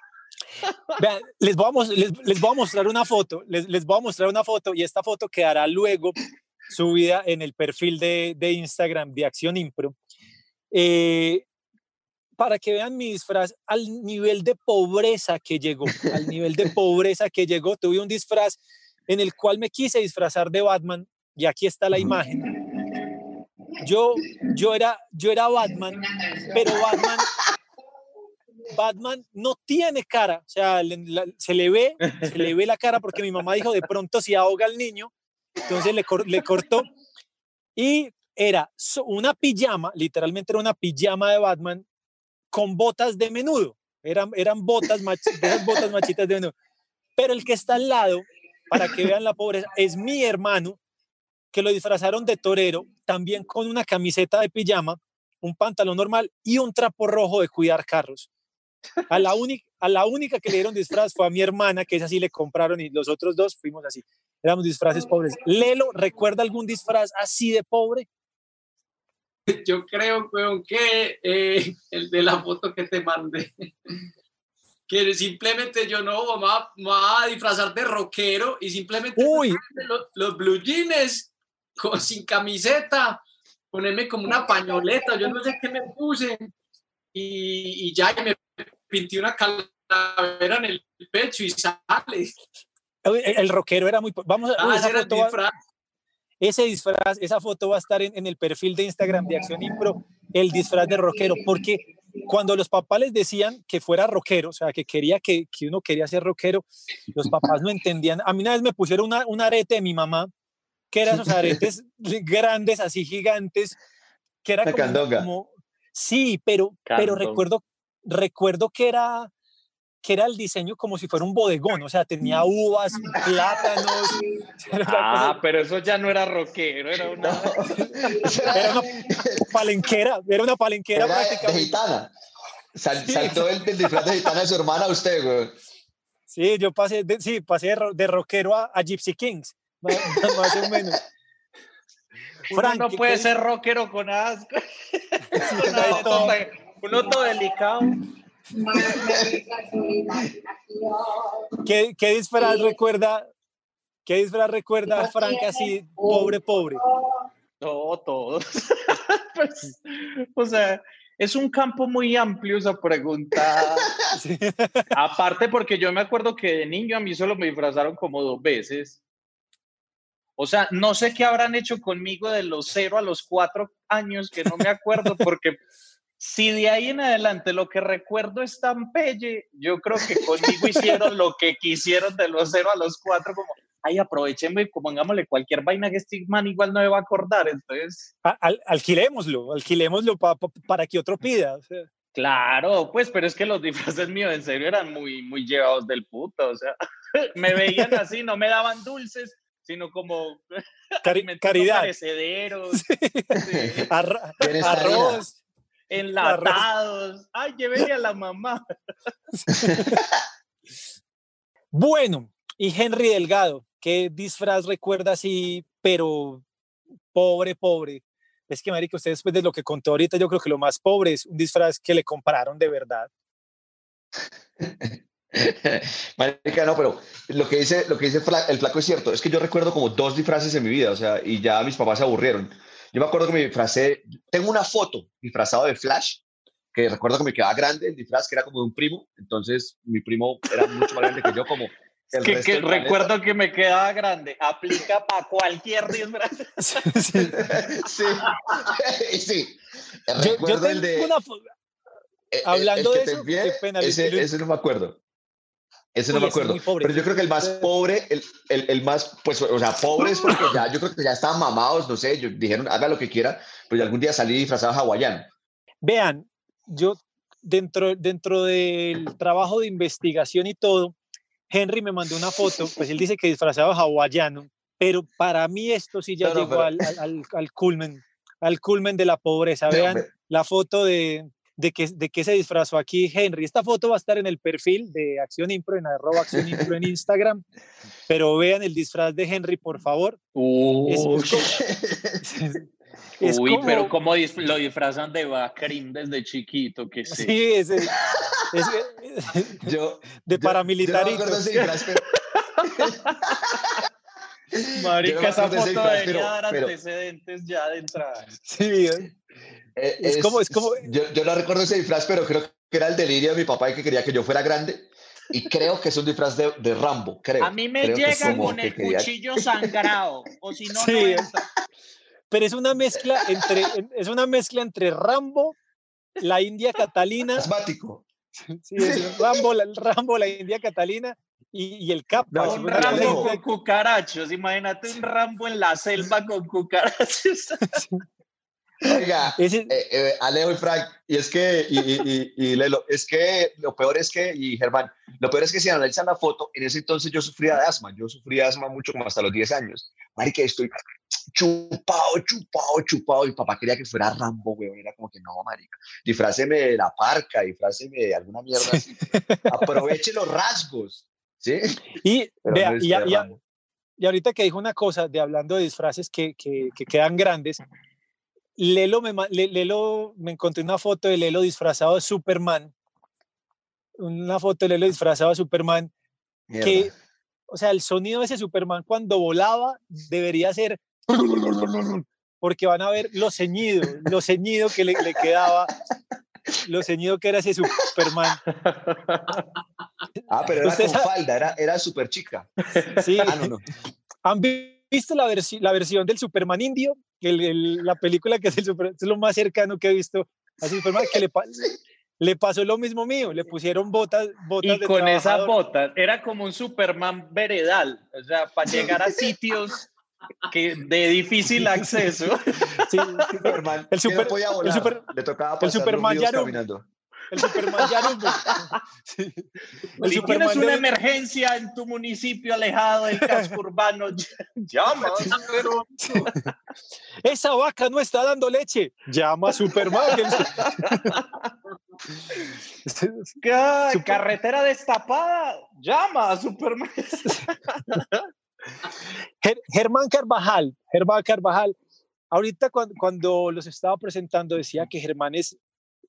Vean, les, vamos, les, les, voy a mostrar una foto, les, les, voy a mostrar una foto y esta foto quedará luego subida en el perfil de, de Instagram de Acción Impro. Eh, para que vean mi disfraz al nivel de pobreza que llegó, al [LAUGHS] nivel de pobreza que llegó, tuve un disfraz en el cual me quise disfrazar de Batman y aquí está la imagen. Yo, yo, era, yo era Batman, pero Batman Batman no tiene cara, o sea, se le ve, se le ve la cara porque mi mamá dijo de pronto si ahoga al niño, entonces le, le cortó y era una pijama, literalmente era una pijama de Batman con botas de menudo, eran, eran botas, botas machitas de menudo, pero el que está al lado, para que vean la pobreza, es mi hermano que lo disfrazaron de torero, también con una camiseta de pijama, un pantalón normal y un trapo rojo de cuidar carros. A la, única, a la única que le dieron disfraz fue a mi hermana, que esa sí le compraron y los otros dos fuimos así. Éramos disfraces pobres. Lelo, ¿recuerda algún disfraz así de pobre? [LAUGHS] Yo creo, que eh, el de la foto que te mandé. [LAUGHS] Que simplemente yo no, me va a disfrazar de rockero y simplemente Los, los blue jeans con, sin camiseta, ponerme como una pañoleta, yo no sé qué me puse y, y ya me pinté una calavera en el pecho y sale. El, rockero era muy... Vamos a... Ah, esa foto ese disfraz, esa foto va a estar en, el perfil de Instagram de Acción Impro, el disfraz de rockero, porque cuando los papás les decían que fuera rockero, o sea, que quería que, que uno quería ser rockero, los papás no entendían. A mí una vez me pusieron una, un arete de mi mamá que eran esos aretes [LAUGHS] grandes, así gigantes, que era como, como, sí, pero, pero recuerdo, recuerdo que era que era el diseño como si fuera un bodegón, o sea, tenía uvas, plátanos. [LAUGHS] Ah, pero eso ya no era rockero, era una, [LAUGHS] era una [LAUGHS] palenquera, era una palenquera era prácticamente. De gitana. saltó el, disfraz de gitana de su hermana usted, güey. Sí, yo pasé, de, sí, pasé de, de rockero a, a, Gypsy Kings, más, más o menos. Uno no puede ser rockero con asco. uno todo delicado. ¿Qué, ¿Qué, disfraz recuerda? ¿Qué disfraz recuerda a Frank así, pobre, pobre? No, todos. [LAUGHS] pues, o sea, es un campo muy amplio esa pregunta. [LAUGHS] Aparte porque yo me acuerdo que de niño a mí solo me disfrazaron como dos veces. O sea, no sé qué habrán hecho conmigo de los cero a los cuatro años, que no me acuerdo, porque si de ahí en adelante lo que recuerdo es tan pelle, yo creo que conmigo hicieron lo que quisieron de los cero a los cuatro, como, ay, aprovechemos y pongámosle cualquier vaina que este man igual no me va a acordar, entonces... Al, alquilémoslo, alquilémoslo para que otro pida. Claro, pues, pero es que los disfraces míos en serio eran muy, muy llevados del puto, o sea, [LAUGHS] me veían así, no me daban dulces, sino como [LAUGHS] caridad. Perecederos, [LAUGHS] arroz enlatados. Ay, llévele a la mamá. [LAUGHS] bueno, y Henry Delgado, ¿qué disfraz recuerda así, pero pobre, pobre? Es que, Marica, usted después de lo que contó ahorita, yo creo que lo más pobre es un disfraz que le compraron de verdad. [LAUGHS] Marica, no, pero lo que dice, lo que dice el flaco es cierto. Es que yo recuerdo como dos disfraces en mi vida, o sea, y ya mis papás se aburrieron. Yo me acuerdo que me disfracé, tengo una foto disfrazado de Flash, que recuerdo que me quedaba grande el disfraz, que era como de un primo, entonces mi primo era mucho más grande que yo, como el que, que recuerdo que me quedaba grande, aplica para cualquier disfraz. [LAUGHS] sí, sí. sí. [LAUGHS] Recuerdo el de... Una... Hablando de eso, ese, ese no me acuerdo. Ese no me acuerdo. Pero yo creo que el más pobre, el, el, el, más, pues, o sea, pobre es porque ya, yo creo que ya estaban mamados, no sé, dijeron, haga lo que quiera, pero algún día salí disfrazado hawaiano. Vean, yo dentro, dentro del trabajo de investigación y todo, Henry me mandó una foto, pues él dice que disfrazado hawaiano, pero para mí esto sí ya llegó al, al, al, culmen, al culmen de la pobreza. Vean la foto de, de que, de que se disfrazó aquí Henry. Esta foto va a estar en el perfil de Acción Impro, en arroba Acción Impro en Instagram, pero vean el disfraz de Henry, por favor. Uy, [LAUGHS] Uy pero cómo lo disfrazan de Bacrim desde chiquito, que sí. Sí, es, yo, [LAUGHS] de paramilitarito. Marica, esa foto debería dar antecedentes ya de entrada. Sí, eh, es, como, es como... Yo, yo no recuerdo ese disfraz, pero creo que era el delirio de mi papá y que quería que yo fuera grande. Y creo que es un disfraz de, de Rambo, creo. A mí me llega con el cuchillo sangrado, o si no, sí. Pero es una mezcla entre, es una mezcla entre Rambo, la India Catalina. Asmático. Sí, es Rambo, la, Rambo, la India Catalina y, y el cap. No, un Rambo con cucarachos, imagínate un Rambo en la selva con cucarachos. Oiga, eh, eh, Alejo y Frank, y es que, y, y, y, Lelo, es que lo peor es que, y Germán, lo peor es que si analizan la foto, en ese entonces yo sufría de asma, yo sufría de asma mucho como hasta los 10 años. Marica, estoy chupado, chupado, chupado, y papá quería que fuera Rambo, weón, era como que no, marica, disfráceme de la parca, disfráceme de alguna mierda así, aproveche los rasgos, ¿sí? Y, vea, y, y, ahorita que dijo una cosa de hablando de disfraces que, que, que quedan grandes, Lelo me, Lelo, me encontré una foto de Lelo disfrazado de Superman. Una foto de Lelo disfrazado de Superman. Que, o sea, el sonido de ese Superman cuando volaba debería ser. [LAUGHS] Porque van a ver lo ceñido, lo ceñido que le, quedaba, lo ceñido que era ese Superman. Ah, pero era con falda, era, era súper chica. Sí. Ah, no, no. ¿Han visto la, la versión del Superman indio? La película que es, el es lo más cercano que he visto a Superman, que le, [LAUGHS] le pasó lo mismo mío, le pusieron botas, botas y con esas botas, era como un Superman veredal, o sea, para llegar a sitios que de difícil [LAUGHS] acceso. Sí, Superman. El super, el super, le tocaba el Superman caminando. El Superman ya no. [LAUGHS] El si tienes una emergencia en tu municipio alejado del casco urbano, llama. [LAUGHS] Esa vaca no está dando leche. Llama a Superman. [LAUGHS] Carretera destapada. Llama a Superman. Germán Carvajal. Germán Carvajal. Ahorita cuando, cuando los estaba presentando decía que Germán es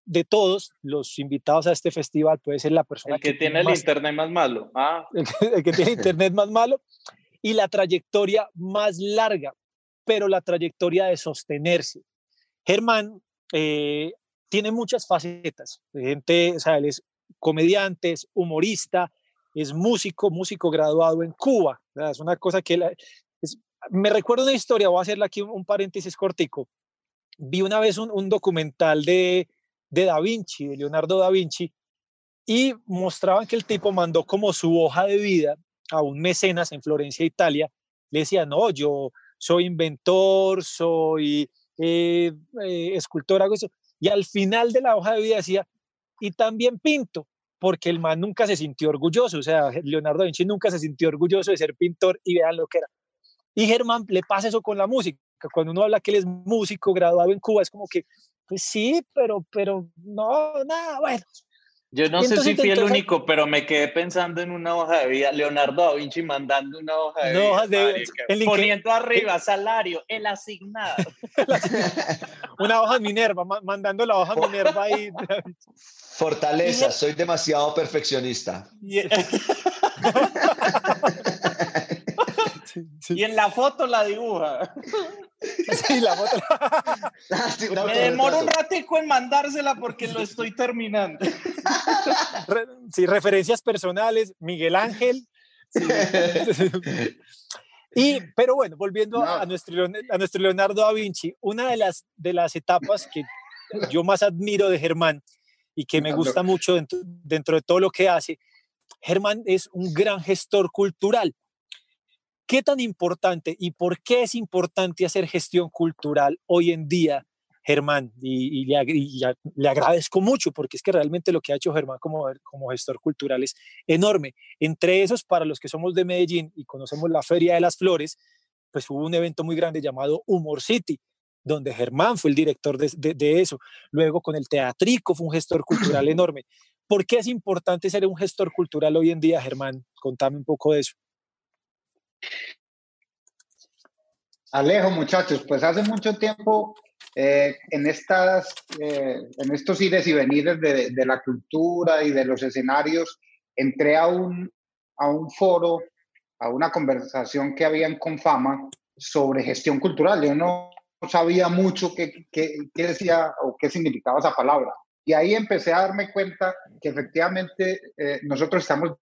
de todos los invitados a este festival puede ser la persona el que, tiene el internet más malo. Ah. [LAUGHS] El, que, tiene [LAUGHS] internet más malo y la trayectoria más larga, pero la trayectoria de sostenerse. Germán eh, tiene muchas facetas. Gente, o sea, él es comediante, es humorista, es músico, músico graduado en Cuba. Es una cosa que me recuerdo una historia, voy a hacerle aquí un, paréntesis cortico. Vi una vez un documental de de Da Vinci, de Leonardo da Vinci, y mostraban que el tipo mandó como su hoja de vida a un mecenas en Florencia, Italia. Le decía, no, yo soy inventor, soy eh, eh, escultor, hago eso. Y al final de la hoja de vida decía, y también pinto, porque el man nunca se sintió orgulloso, o sea, Leonardo da Vinci nunca se sintió orgulloso de ser pintor y vean lo que era. Y Germán le pasa eso con la música. Cuando uno habla que él es músico graduado en Cuba, es como que pues sí, pero, pero no, nada, bueno. Yo no sé si fui el único, pero me quedé pensando en una hoja de vida. Leonardo da Vinci mandando una hoja de vida. [LAUGHS] poniendo arriba salario, [LAUGHS] el asignado. una hoja Minerva, mandando la hoja Minerva ahí. [LAUGHS] Fortaleza, soy demasiado perfeccionista. Y en la foto la dibuja. Sí, la foto. [LAUGHS] Me demoro un ratico en mandársela porque lo estoy terminando. [LAUGHS] Sí, referencias personales, Miguel Ángel. [LAUGHS] Y, pero bueno, volviendo a, nuestro, a nuestro Leonardo da Vinci, una de las, de las etapas que yo más admiro de Germán y que me gusta mucho dentro, dentro de todo lo que hace, Germán es un gran gestor cultural. ¿Qué tan importante y por qué es importante hacer gestión cultural hoy en día, Germán? Y, le, agradezco mucho porque es que realmente lo que ha hecho Germán como, como gestor cultural es enorme. Entre esos, para los que somos de Medellín y conocemos la Feria de las Flores, pues hubo un evento muy grande llamado Humor City, donde Germán fue el director de, de eso. Luego con el Teatrico fue un gestor cultural [CLEARS THROAT] enorme. ¿Por qué es importante ser un gestor cultural hoy en día, Germán? Contame un poco de eso. Alejo, muchachos, pues hace mucho tiempo eh, en, estas, eh, en estos ires y venires de, la cultura y de los escenarios, entré a un, a un foro, a una conversación que había en Confama sobre gestión cultural. Yo no sabía mucho qué, qué, qué decía o qué significaba esa palabra. Y ahí empecé a darme cuenta que efectivamente eh, nosotros estamos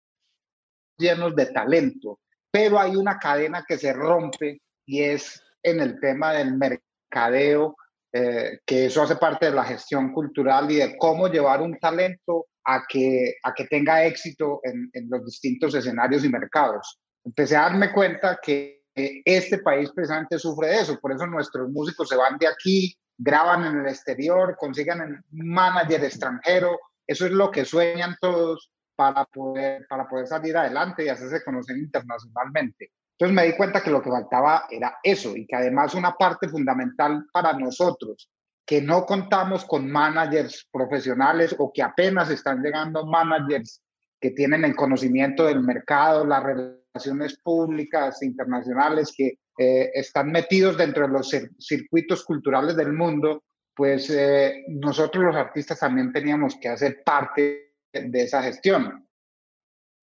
llenos de talento, pero hay una cadena que se rompe y es en el tema del mercadeo, eh, que eso hace parte de la gestión cultural y de cómo llevar un talento a que, a que tenga éxito en, en los distintos escenarios y mercados. Empecé a darme cuenta que este país precisamente sufre de eso, por eso nuestros músicos se van de aquí, graban en el exterior, consigan un manager extranjero, eso es lo que sueñan todos para poder, para poder salir adelante y hacerse conocer internacionalmente. Entonces me di cuenta que lo que faltaba era eso y que además una parte fundamental para nosotros, que no contamos con managers profesionales o que apenas están llegando managers que tienen el conocimiento del mercado, las relaciones públicas internacionales, que eh, están metidos dentro de los circuitos culturales del mundo, pues eh, nosotros los artistas también teníamos que hacer parte de esa gestión.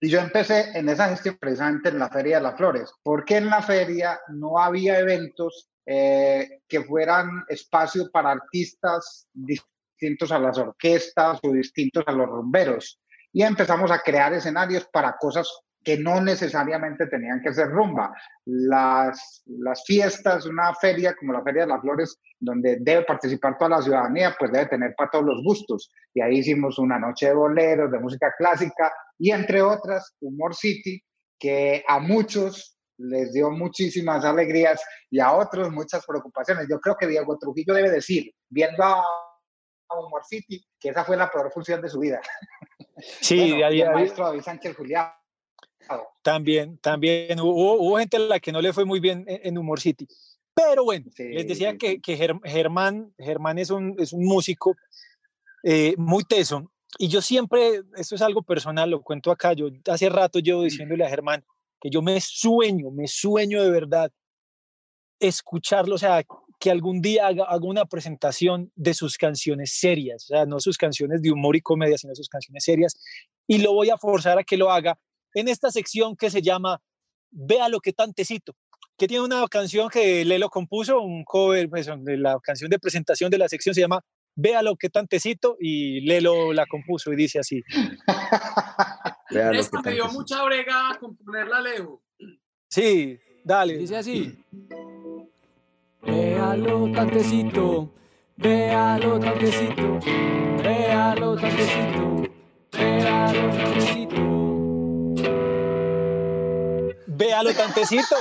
Y yo empecé en esa gestión precisamente en la Feria de las Flores, porque en la feria no había eventos eh, que fueran espacio para artistas distintos a las orquestas o distintos a los rumberos. Y empezamos a crear escenarios para cosas que no necesariamente tenían que ser rumba. Las, las fiestas, una feria como la Feria de las Flores, donde debe participar toda la ciudadanía, pues debe tener para todos los gustos. Y ahí hicimos una noche de boleros, de música clásica y entre otras, Humor City, que a muchos les dio muchísimas alegrías y a otros muchas preocupaciones. Yo creo que Diego Trujillo debe decir, viendo a Humor City, que esa fue la peor función de su vida. Sí, [LAUGHS] bueno, y el maestro David Sánchez Julián. También, también hubo, hubo, gente a la que no le fue muy bien en, Humor City. Pero bueno, sí, les decía que, que, Germán, Germán es un, es un músico eh, muy teso. Y yo siempre, esto es algo personal, lo cuento acá, yo hace rato llevo diciéndole a Germán que yo me sueño, me sueño de verdad escucharlo, o sea, que algún día haga, haga, una presentación de sus canciones serias, o sea, no sus canciones de humor y comedia, sino sus canciones serias, y lo voy a forzar a que lo haga en esta sección que se llama Vea lo que tantecito, que tiene una canción que Lelo compuso, un cover, pues, de la canción de presentación de la sección se llama Vea lo que tantecito y Lelo la compuso y dice así. [LAUGHS] Esta me dio mucha brega componerla, Leo. Sí, dale. Dice así. Véalo tantecito, véalo tantecito, véalo tantecito, véalo tantecito. Véalo tantecito,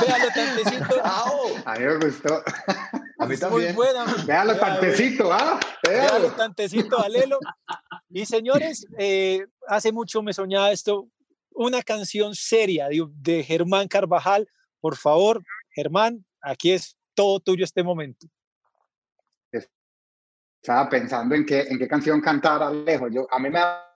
véalo tantecito. A mí me gustó. A mí también. Muy buena. Véalo tantecito, ¿ah? Véalo, véalo tantecito, alelo. Y señores, eh, hace mucho me soñaba esto, una canción seria de, de Germán Carvajal. Por favor, Germán, aquí es todo tuyo este momento. Estaba pensando en qué, en qué canción cantar Alejo. Yo, a mí me da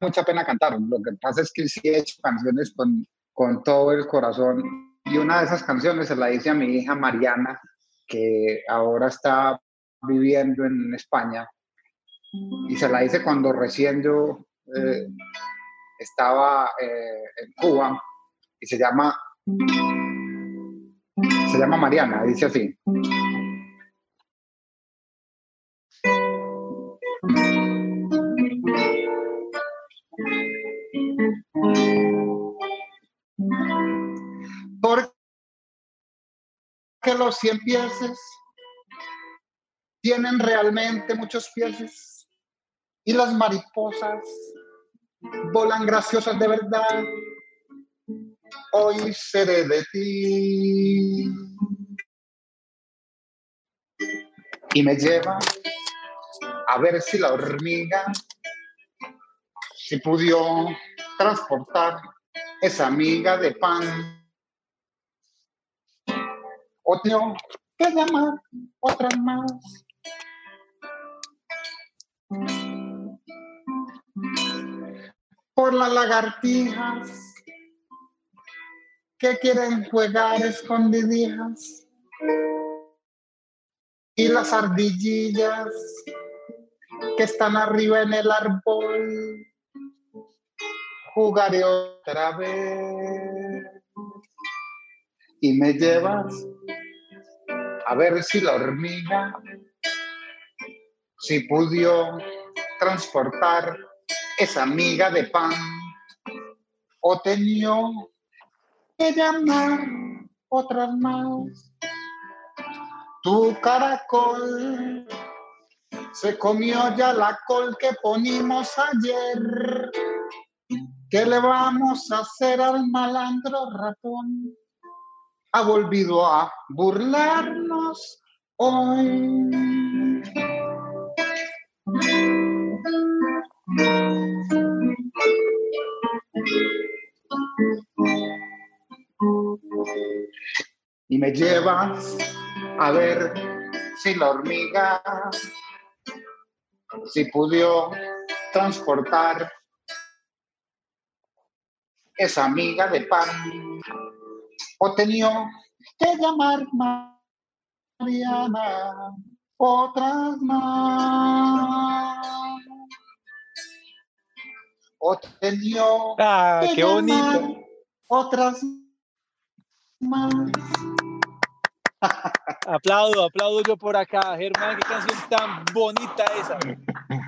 mucha pena cantar. Lo que pasa es que sí he hecho canciones con, con todo el corazón. Y una de esas canciones se la hice a mi hija Mariana, que ahora está viviendo en España. Y se la hice cuando recién yo eh, estaba eh, en Cuba. Y se llama se llama Mariana, dice así. Los cien pies tienen realmente muchos pies y las mariposas volan graciosas de verdad hoy seré de ti. Y me lleva a ver si la hormiga, si pudo transportar esa amiga de pan. O tengo que llamar otras más. Por las lagartijas que quieren jugar escondidijas. Y las ardillillas que están arriba en el árbol. Jugaré otra vez. Y me llevas a ver si la hormiga, si pudo transportar esa miga de pan o tenía que llamar otras más. Tu caracol se comió ya la col que ponimos ayer. ¿Qué le vamos a hacer al malandro ratón? Ha volvido a burlarnos hoy. y me llevas a ver si la hormiga, si pudo transportar esa amiga de pan, o tenía que llamar Mariana otras más. O tenía ah, que qué bonito. otras más. aplaudo, aplaudo yo por acá, Germán, qué canción tan bonita esa. [LAUGHS]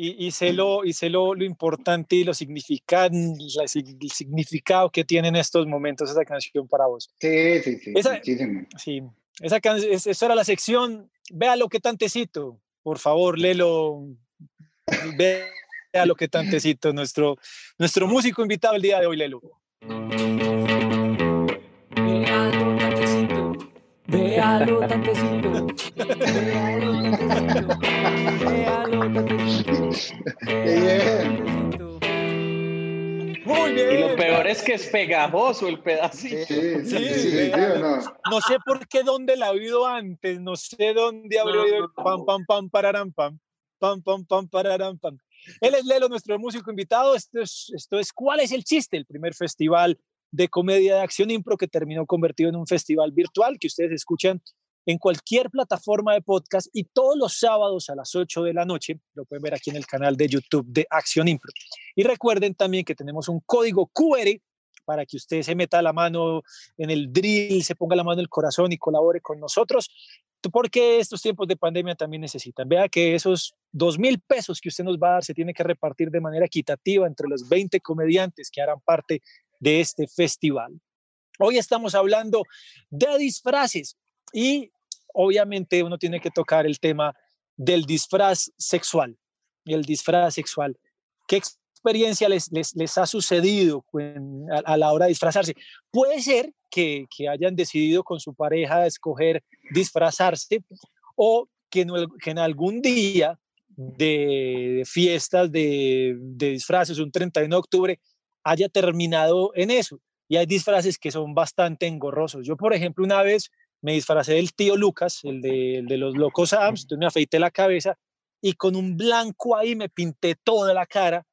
y, y sé, lo, y sé lo, lo importante y lo significante, el significado que tienen estos momentos esa canción para vos. Sí, sí, sí. Esa, sí, esa canción, esa era la sección, vea lo que tantecito, por favor, léelo, vea lo que tantecito, nuestro, nuestro músico invitado el día de hoy, Lelo. Véalo tantecito, véalo tantecito, véalo tantecito, véalo muy bien. Y lo peor es que es pegajoso el pedacito. Sí, sí, Sí, sí, sí, vea. ¿o no? No sé por qué dónde la he oído antes, no sé dónde No, oído el pam, pam, pam, pararam, pam, pam, pam, pam, pararam, pam. Él es Lelo, nuestro músico invitado. Esto es, esto es ¿Cuál es el chiste? El primer festival de comedia de acción impro que terminó convertido en un festival virtual que ustedes escuchan en cualquier plataforma de podcast y todos los sábados a las 8 de la noche. Lo pueden ver aquí en el canal de YouTube de Acción Impro. Y recuerden también que tenemos un código QR para que usted se meta la mano en el drill, se ponga la mano en el corazón y colabore con nosotros, porque estos tiempos de pandemia también necesitan. Vea que esos dos mil pesos que usted nos va a dar se tiene que repartir de manera equitativa entre los 20 comediantes que harán parte de este festival. Hoy estamos hablando de disfraces y obviamente uno tiene que tocar el tema del disfraz sexual, el disfraz sexual. ¿Qué experiencia les, les, les ha sucedido a, la hora de disfrazarse? Puede ser que, que hayan decidido con su pareja escoger disfrazarse o que en, que en algún día de fiestas de, de disfraces, un 31 de octubre, haya terminado en eso. Y hay disfraces que son bastante engorrosos. Yo, por ejemplo, una vez me disfracé del tío Lucas, el de, el de los locos Adams, entonces me afeité la cabeza y con un blanco ahí me pinté toda la cara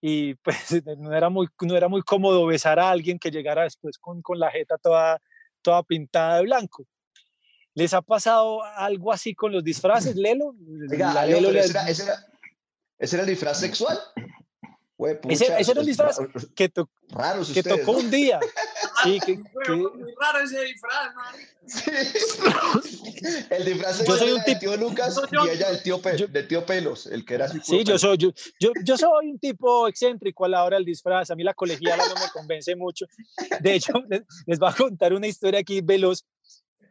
y [LAUGHS] pues no era muy, no era muy cómodo besar a alguien que llegara después con, con la jeta toda, toda pintada de blanco. ¿Les ha pasado algo así con los disfraces, Lelo? Oiga, La Lelo pero le- ese, era, ese, era, ese era el disfraz sexual. Ese- pucha, ese era el es- disfraz que, to- Raros que ustedes, tocó ¿no? un día. [LAUGHS] Sí, que- que- muy raro ese disfraz, man. [LAUGHS] El disfraz Yo soy un era del tipo- tío Lucas yo. y ella del tío, Pe- Yo- del tío Pelos, el que era así. Sí, yo soy, yo, yo, yo soy un tipo excéntrico a la hora del disfraz. A mí la colegiala no me convence mucho. De hecho, [LAUGHS] les, les voy a contar una historia aquí veloz.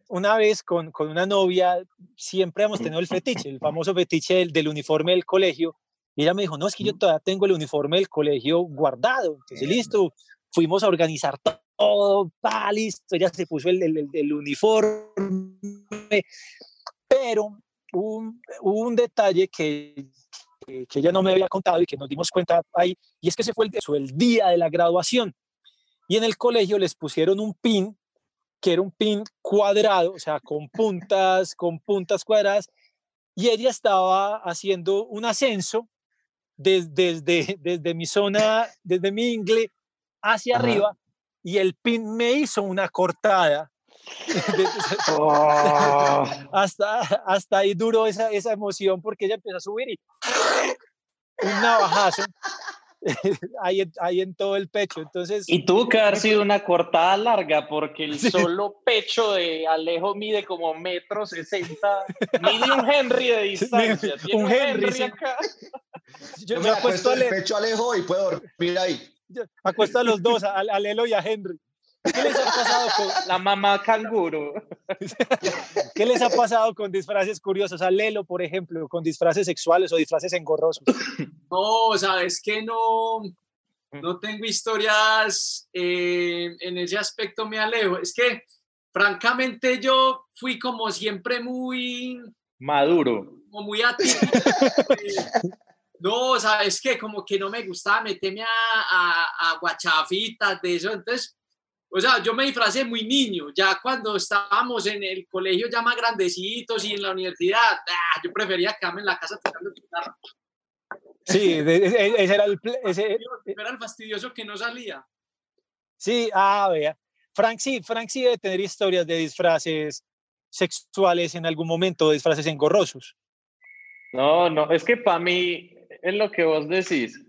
Una vez con, con una novia, siempre hemos tenido el fetiche, el famoso fetiche del, del uniforme del colegio. Y ella me dijo, no, es que yo todavía tengo el uniforme del colegio guardado. Entonces, listo, fuimos a organizar to- todo, pa, listo. Ella se puso el, el, el- uniforme. Pero hubo un, un detalle que, que, que ella no me había contado y que nos dimos cuenta ahí, y es que ese fue el, fue el día de la graduación. Y en el colegio les pusieron un pin, que era un pin cuadrado, o sea, con puntas, con puntas cuadradas, y ella estaba haciendo un ascenso des- desde, desde mi zona, desde mi ingle hacia Ajá. arriba, y el pin me hizo una cortada. [LAUGHS] Oh, [LAUGHS] hasta, hasta ahí duró esa, esa emoción porque ella empezó a subir y un navajazo [LAUGHS] ahí, en- ahí en todo el pecho. Entonces, y tuvo que haber sido una cortada larga porque el [LAUGHS] Sí. solo pecho de Alejo mide como metro sesenta, mide un Henry de distancia. Tiene un Henry, acá. yo, [LAUGHS] Yo yo me acuesto a, el Le- pecho Alejo y puedo dormir ahí. yo acuesto a los dos, a, a Lelo y a Henry. ¿Qué les, ha pasado con, La mamá canguro. ¿Qué les ha pasado con disfraces curiosos? A Lelo, por ejemplo, con disfraces sexuales o disfraces engorrosos. No, sabes que no, no tengo historias eh, en ese aspecto, me alejo. Es que, francamente, yo fui como siempre muy, Maduro. como muy atípico. no, sabes que como que no me gustaba meterme a, a, a guachafitas de eso. Entonces, o sea, yo me disfracé muy niño. Ya cuando estábamos en el colegio ya más grandecitos y en la universidad, ah, yo prefería quedarme en la casa tocando guitarra. Sí, de- de- e- ese era el... ese- Era el fastidioso que no salía. sí, ah, vea. Frank sí, Frank sí debe tener historias de disfraces sexuales en algún momento, disfraces engorrosos. No, no, es que para mí es lo que vos decís.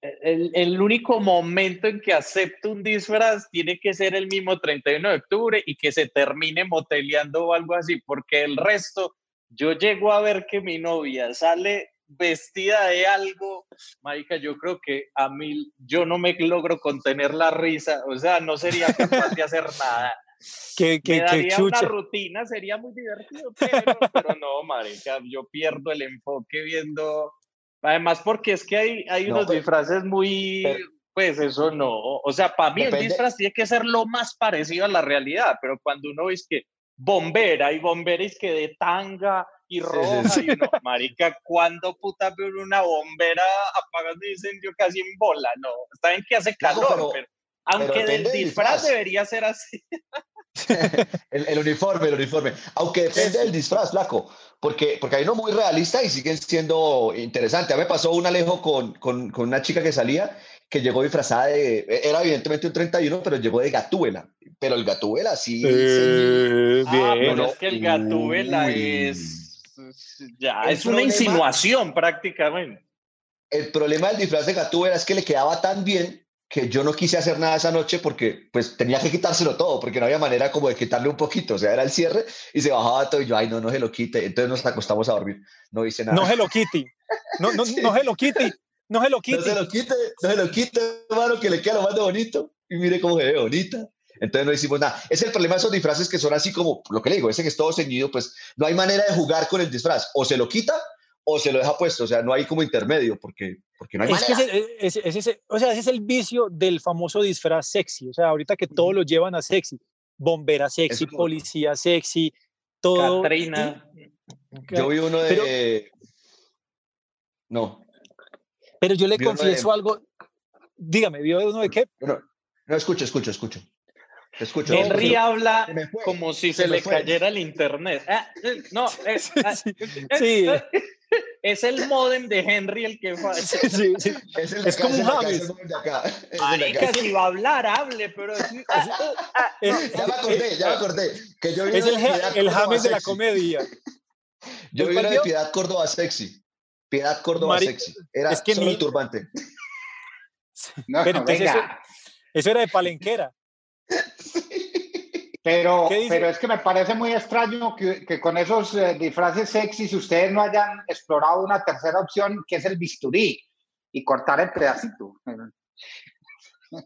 El, el único momento en que acepto un disfraz tiene que ser el mismo 31 de octubre y que se termine moteleando o algo así, porque el resto, yo llego a ver que mi novia sale vestida de algo, marica, yo creo que a mí, yo no me logro contener la risa, o sea, no sería capaz de hacer nada. [LAUGHS] Que, Me que, que daría una rutina, sería muy divertido, pero, pero no, marica, yo pierdo el enfoque viendo... Además, porque es que hay, hay No, unos pero- disfraces muy... pero- pues eso no. O sea, para mí el Depende- disfraz tiene que ser lo más parecido a la realidad, pero cuando uno ve es que bombera y bombera es que de tanga y roja. Y uno, marica, ¿cuándo puta veo una bombera apagando incendio casi en bola? No, está bien que hace calor, pero, aunque del disfraz, debería ser así. [LAUGHS] el, uniforme, el uniforme. Aunque depende del disfraz, flaco, porque, porque hay uno muy realista y siguen siendo interesantes. A mí me pasó un Alejo con, con, con, una chica que salía que llegó disfrazada de, era evidentemente un 31, pero llegó de Gatúbela. Pero el Gatúbela sí. Eh, ah, pero es que el Gatúbela es. Ya, es una insinuación prácticamente. El problema del disfraz de Gatúbela es que le quedaba tan bien que yo no quise hacer nada esa noche porque pues tenía que quitárselo todo, porque no había manera como de quitarle un poquito, o sea, era el cierre y se bajaba todo y yo, ay, no, no se lo quite, entonces nos acostamos a dormir, no hice nada. No se lo quite, no, no, [LAUGHS] no se lo quite, no se lo quite. No se lo quite, no se lo quite, hermano, que le queda lo más de bonito y mire cómo se ve bonita. Entonces no hicimos nada. Es el problema de esos disfraces que son así como, lo que le digo, ese que es todo ceñido, pues no hay manera de jugar con el disfraz. O se lo quita o se lo deja puesto. O sea, no hay como intermedio porque, porque no hay es Que ese, ese, o sea, ese es el vicio del famoso disfraz sexy. O sea, ahorita que todo lo llevan a sexy. Bombera sexy, policía sexy, todo. Catrina. Yo vi uno de... No. Pero yo le confieso algo. Dígame, ¿vio uno de qué? No, no, escucho, escucho, escucho. Escucho, Henry habla como si se, le cayera el internet. Ah, eh, no, es, [LAUGHS] ah, sí. es el modem de Henry el que falla. Sí, sí. Es, el es como un James. Marica, si va a hablar, hable, pero... Ah, ya me acordé, ya me acordé. Que yo es el, el James de la comedia. [LAUGHS] Yo vi una de Piedad Córdoba sexy. Piedad Córdoba sexy. Era es que solo el turbante. [LAUGHS] No, pero eso, eso, era de palenquera. [LAUGHS] Pero, pero es que me parece muy extraño que, que con esos eh, disfraces sexys ustedes no hayan explorado una tercera opción que es el bisturí y cortar el pedacito.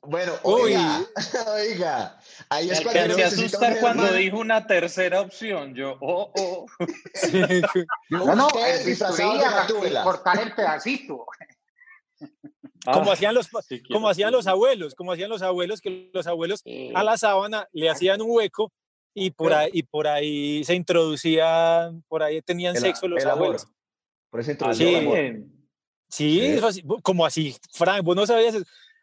Bueno, oiga, [LAUGHS] oiga, ahí es cuando se asustar cuando dijo una tercera opción. Yo, oh, oh. [LAUGHS] no, no, el bisturí cortar el pedacito. Como ah, hacían los como hacían los abuelos, como hacían los abuelos que los abuelos a la sábana le hacían un hueco y por ahí y por ahí se introducían, por ahí tenían sexo los abuelos. Por eso introducían sí. Sí, así, como así, Frank, vos no sabías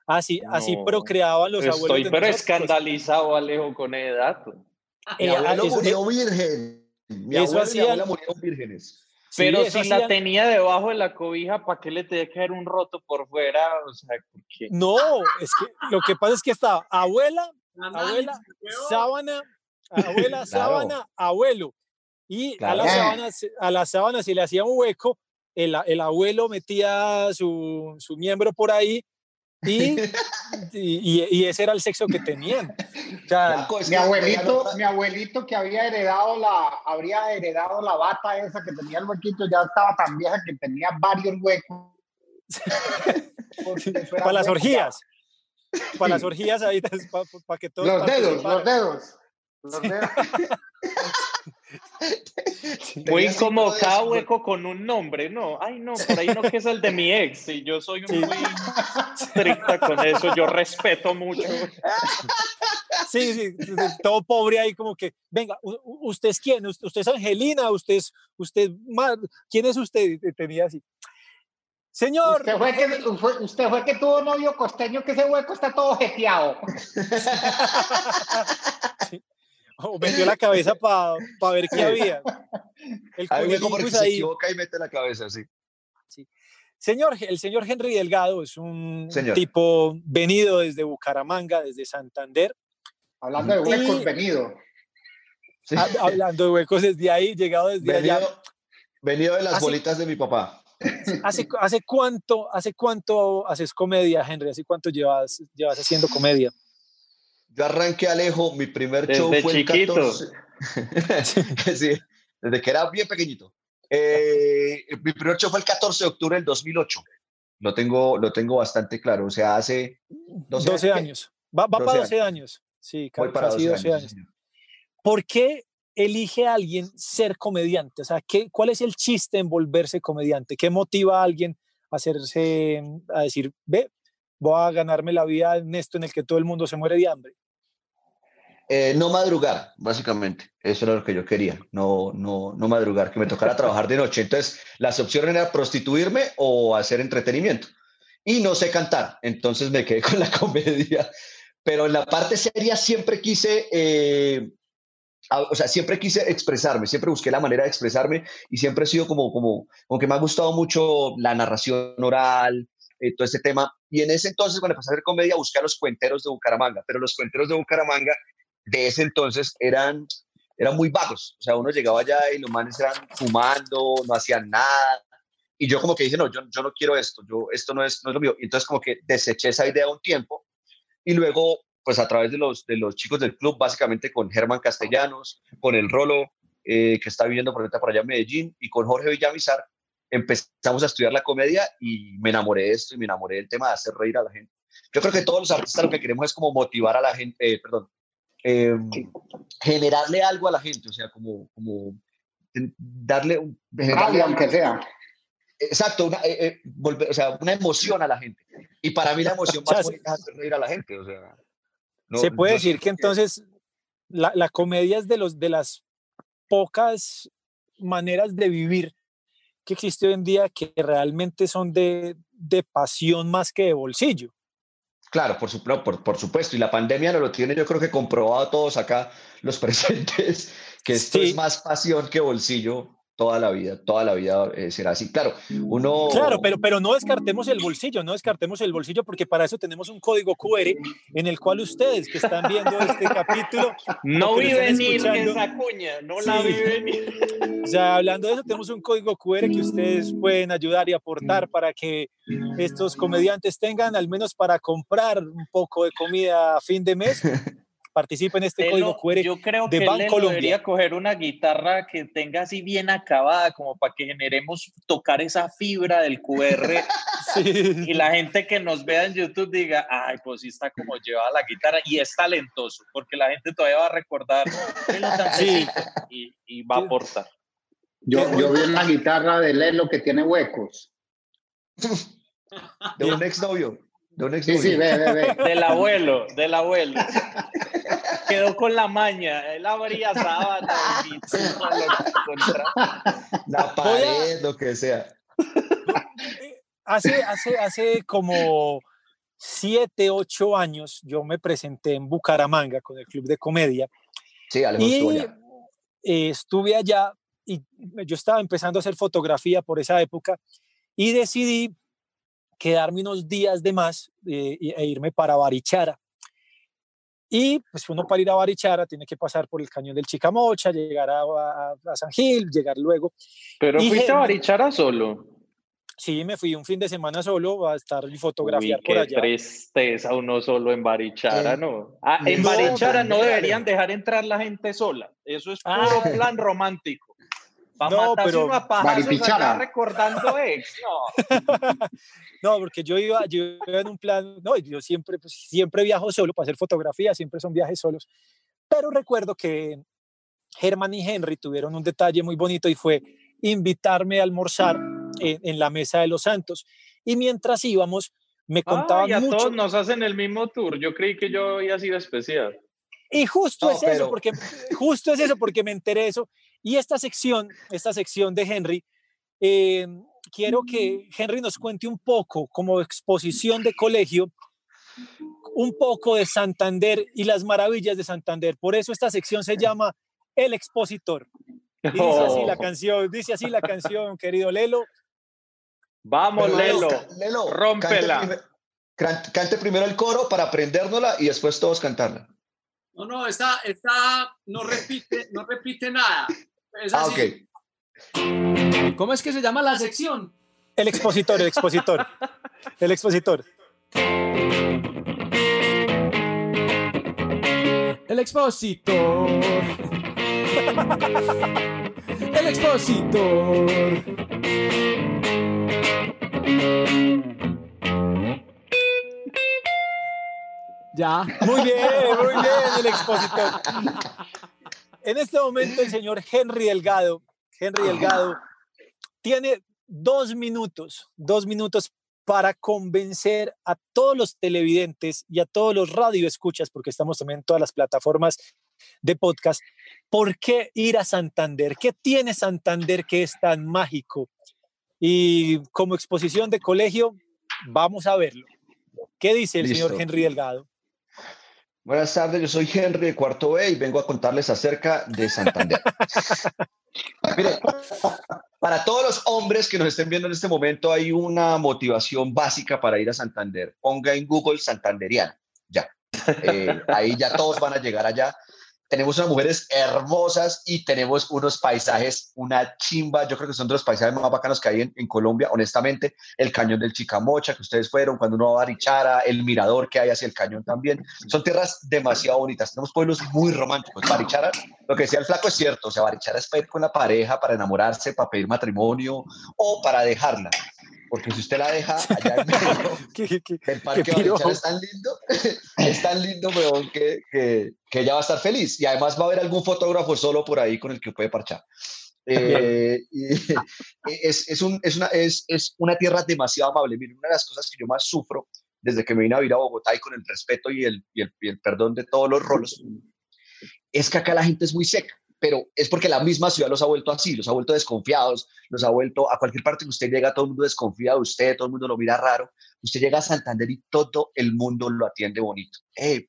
así así procreaban los abuelos Estoy pero escandalizado Alejo con ese dato. Mi eh, abuelo murió virgen. Mi abuelo y mi abuela murieron vírgenes. Pero si la tenía debajo de la cobija, ¿para qué le tenía que caer un roto por fuera? O sea, No, es que lo que pasa es que estaba abuela, abuela, sábana, abuela, [LAUGHS] sábana, abuelo. Y a, la sábana, a la sábana se le hacía un hueco, el, el abuelo metía su, su miembro por ahí [LAUGHS] y, y, ese era el sexo que tenían. mi, abuelito, mi abuelito que había heredado la, habría heredado la bata esa que tenía el huequito, ya estaba tan vieja que tenía varios huecos. [LAUGHS] para las orgías. Para las orgías ahí, [LAUGHS] para, que todos... Los dedos, los dedos. Los dedos. [LAUGHS] Muy como cada hueco con un nombre, ¿no? Ay, no, por ahí no que es el de mi ex y yo soy muy estricta con eso, yo respeto mucho. [LAUGHS] Sí, sí, todo pobre ahí como que, venga, ¿usted es quién? ¿Usted es Angelina? ¿Usted es, usted, quién es usted? Tenía así. Señor. Usted fue, que, usted fue que tuvo novio costeño que ese hueco está todo jeteado. [LAUGHS] o metió la cabeza para ver qué había. El ahí como se equivoca y mete la cabeza, sí. sí. Señor, el señor Henry Delgado es un tipo venido desde Bucaramanga, desde Santander. Hablando de huecos, venido. Hablando de huecos desde ahí, llegado desde allá. Venido de las bolitas de mi papá. ¿Hace, ¿Hace cuánto hace cuánto haces comedia, Henry? ¿Hace cuánto llevas, llevas haciendo comedia? Yo arranqué Alejo, mi primer show fue el [LAUGHS] 14. sí, desde que era bien pequeñito. Eh, mi primer show fue el 14 de octubre del 2008. Lo tengo, lo tengo bastante claro. O sea, hace 12, años. Va, para 12 años. Sí, casi 12, años. ¿Por qué elige a alguien ser comediante? O sea, ¿qué, ¿cuál es el chiste en volverse comediante? ¿Qué motiva a alguien a hacerse, a decir, ve, voy a ganarme la vida en esto en el que todo el mundo se muere de hambre? Eh, no madrugar, básicamente. Eso era lo que yo quería. No, no, no madrugar, que me tocara trabajar de noche. Entonces, las opciones eran prostituirme o hacer entretenimiento. Y no sé cantar. Entonces me quedé [LAUGHS] con la comedia. Pero en la parte seria siempre quise, eh, o sea, siempre quise expresarme, siempre busqué la manera de expresarme y siempre he sido como, como, como que me ha gustado mucho la narración oral, eh, todo este tema. Y en ese entonces, cuando empecé a hacer comedia, busqué a los cuenteros de Bucaramanga, pero los cuenteros de Bucaramanga de ese entonces eran, eran muy vagos. O sea, uno llegaba allá y los manes eran fumando, no hacían nada. Y yo como que dije, no, yo, yo no quiero esto, yo, esto no es, no es lo mío. Y entonces como que deseché esa idea un tiempo y luego, pues a través de los, de los chicos del club, básicamente con Germán Castellanos, con el Rolo, eh, que está viviendo por, por allá en Medellín, y con Jorge Villamizar, empezamos a estudiar la comedia y me enamoré de esto y me enamoré del tema de hacer reír a la gente. Yo creo que todos los artistas lo que queremos es como motivar a la gente, eh, perdón, em, generarle algo a la gente, o sea, como, como darle un... Aunque sea. Exacto, una, eh, volver, o sea, una emoción a la gente. Y para mí la [LAUGHS] emoción más bonita es hacer reír a la gente. O sea, se puede decir que entonces la, la, comedia es de, los, de las pocas maneras de vivir que existe hoy en día que realmente son de, de pasión más que de bolsillo. Claro, por, su, por, por, supuesto. Y la pandemia no lo tiene, yo creo que comprobado todos acá los [LAUGHS] presentes, que esto es más pasión que bolsillo toda la vida, toda la vida eh, será así. Claro, uno... Claro, pero, pero no descartemos el bolsillo, no descartemos el bolsillo porque para eso tenemos un código QR en el cual ustedes que están viendo este [LAUGHS] capítulo... No viven ni esa cuña, no la viven O sea, hablando de eso, tenemos un código QR que ustedes pueden ayudar y aportar para que estos comediantes tengan al menos para comprar un poco de comida a fin de mes [LAUGHS] participa en este código QR yo creo que Banco debería coger una guitarra que tenga así bien acabada como para que generemos tocar esa fibra del QR [LAUGHS] y la gente que nos vea en YouTube diga ay pues sí está como llevada la guitarra y es talentoso porque la gente todavía va a recordar sí. y, y, va a aportar. Yo, yo vi una guitarra de Lelo que tiene huecos. [LAUGHS] De un exnovio sí, sí, ve, ve, ve. [LAUGHS] Del abuelo, del abuelo. Quedó con la maña. Él abría sábana [LAUGHS] la pared, lo que sea. [LAUGHS] Hace, hace, hace como siete, ocho años yo me presenté en Bucaramanga con el Club de Comedia. Sí, y allá. Eh, estuve allá y yo estaba empezando a hacer fotografía por esa época y decidí quedarme unos días de más eh, e irme para Barichara. Y pues uno para ir a Barichara tiene que pasar por el cañón del Chicamocha, llegar a, a, San Gil, llegar luego. Pero fuiste a Barichara solo. Sí, me fui un fin de semana solo a estar y fotografiar por allá. Qué tristeza uno solo en Barichara, ¿no? Ah, en Barichara no deberían dejar entrar la gente sola. Eso es puro ah. plan romántico. Para no, pero una recordando [LAUGHS] ex, no. [LAUGHS] no, porque yo iba, yo iba en un plan, no, yo siempre, pues, siempre viajo solo para hacer fotografía, siempre son viajes solos. Pero recuerdo que Germán y Henry tuvieron un detalle muy bonito y fue invitarme a almorzar en, la mesa de los santos. Y mientras íbamos, me contaban Ay, mucho. todos nos hacen el mismo tour. Yo creí que yo había sido especial. Y justo es eso, porque justo es eso, porque me enteré eso. Y esta sección, esta sección de Henry, eh, quiero que Henry nos cuente un poco, como exposición de colegio, un poco de Santander y las maravillas de Santander. Por eso esta sección se llama El Expositor. dice así la oh. canción, dice así la canción, querido Lelo. Vamos, Lelo, Lelo, rómpela. Cante, primero el coro para aprendérnosla y después todos cantarla. No, no, esta, esta no repite, no repite nada. Ah, ok. ¿Cómo es que se llama la sección? El expositor, el expositor. El expositor. El expositor. El expositor. Ya. Muy bien, muy bien, el expositor. En este momento el señor Henry Delgado, Henry Delgado, tiene dos minutos, dos minutos para convencer a todos los televidentes y a todos los radioescuchas, porque estamos también en todas las plataformas de podcast, ¿por qué ir a Santander? ¿Qué tiene Santander que es tan mágico? Y como exposición de colegio, vamos a verlo. ¿Qué dice el señor Henry Delgado? Buenas tardes, yo soy Henry de Cuarto B y vengo a contarles acerca de Santander. [LAUGHS] Mire, para todos los hombres que nos estén viendo en este momento hay una motivación básica para ir a Santander. Ponga en Google Santanderiana. Ya. Eh, ahí ya todos van a llegar allá tenemos unas mujeres hermosas y tenemos unos paisajes, una chimba, yo creo que son de los paisajes más bacanos que hay en, Colombia, honestamente, el cañón del Chicamocha, que ustedes fueron, cuando uno va a Barichara, el mirador que hay hacia el cañón también, son tierras demasiado bonitas, tenemos pueblos muy románticos, Barichara, lo que decía el flaco es cierto, o sea, Barichara es para ir con la pareja, para enamorarse, para pedir matrimonio o para dejarla, porque si usted la deja [LAUGHS] allá en medio [LAUGHS] el parque Barichara es tan lindo, [LAUGHS] es tan lindo, weón, que, que, que, ella va a estar feliz. Y además va a haber algún fotógrafo solo por ahí con el que puede parchar. Eh, es, es, un, es, una, es, es una tierra demasiado amable. Miren, una de las cosas que yo más sufro desde que me vine a vivir a Bogotá y con el respeto y el, y el, y el perdón de todos los rolos, es que acá la gente es muy seca pero es porque la misma ciudad los ha vuelto así, los ha vuelto desconfiados, los ha vuelto a cualquier parte que usted llega, todo el mundo desconfía de usted, todo el mundo lo mira raro. Usted llega a Santander y todo el mundo lo atiende bonito. Eh,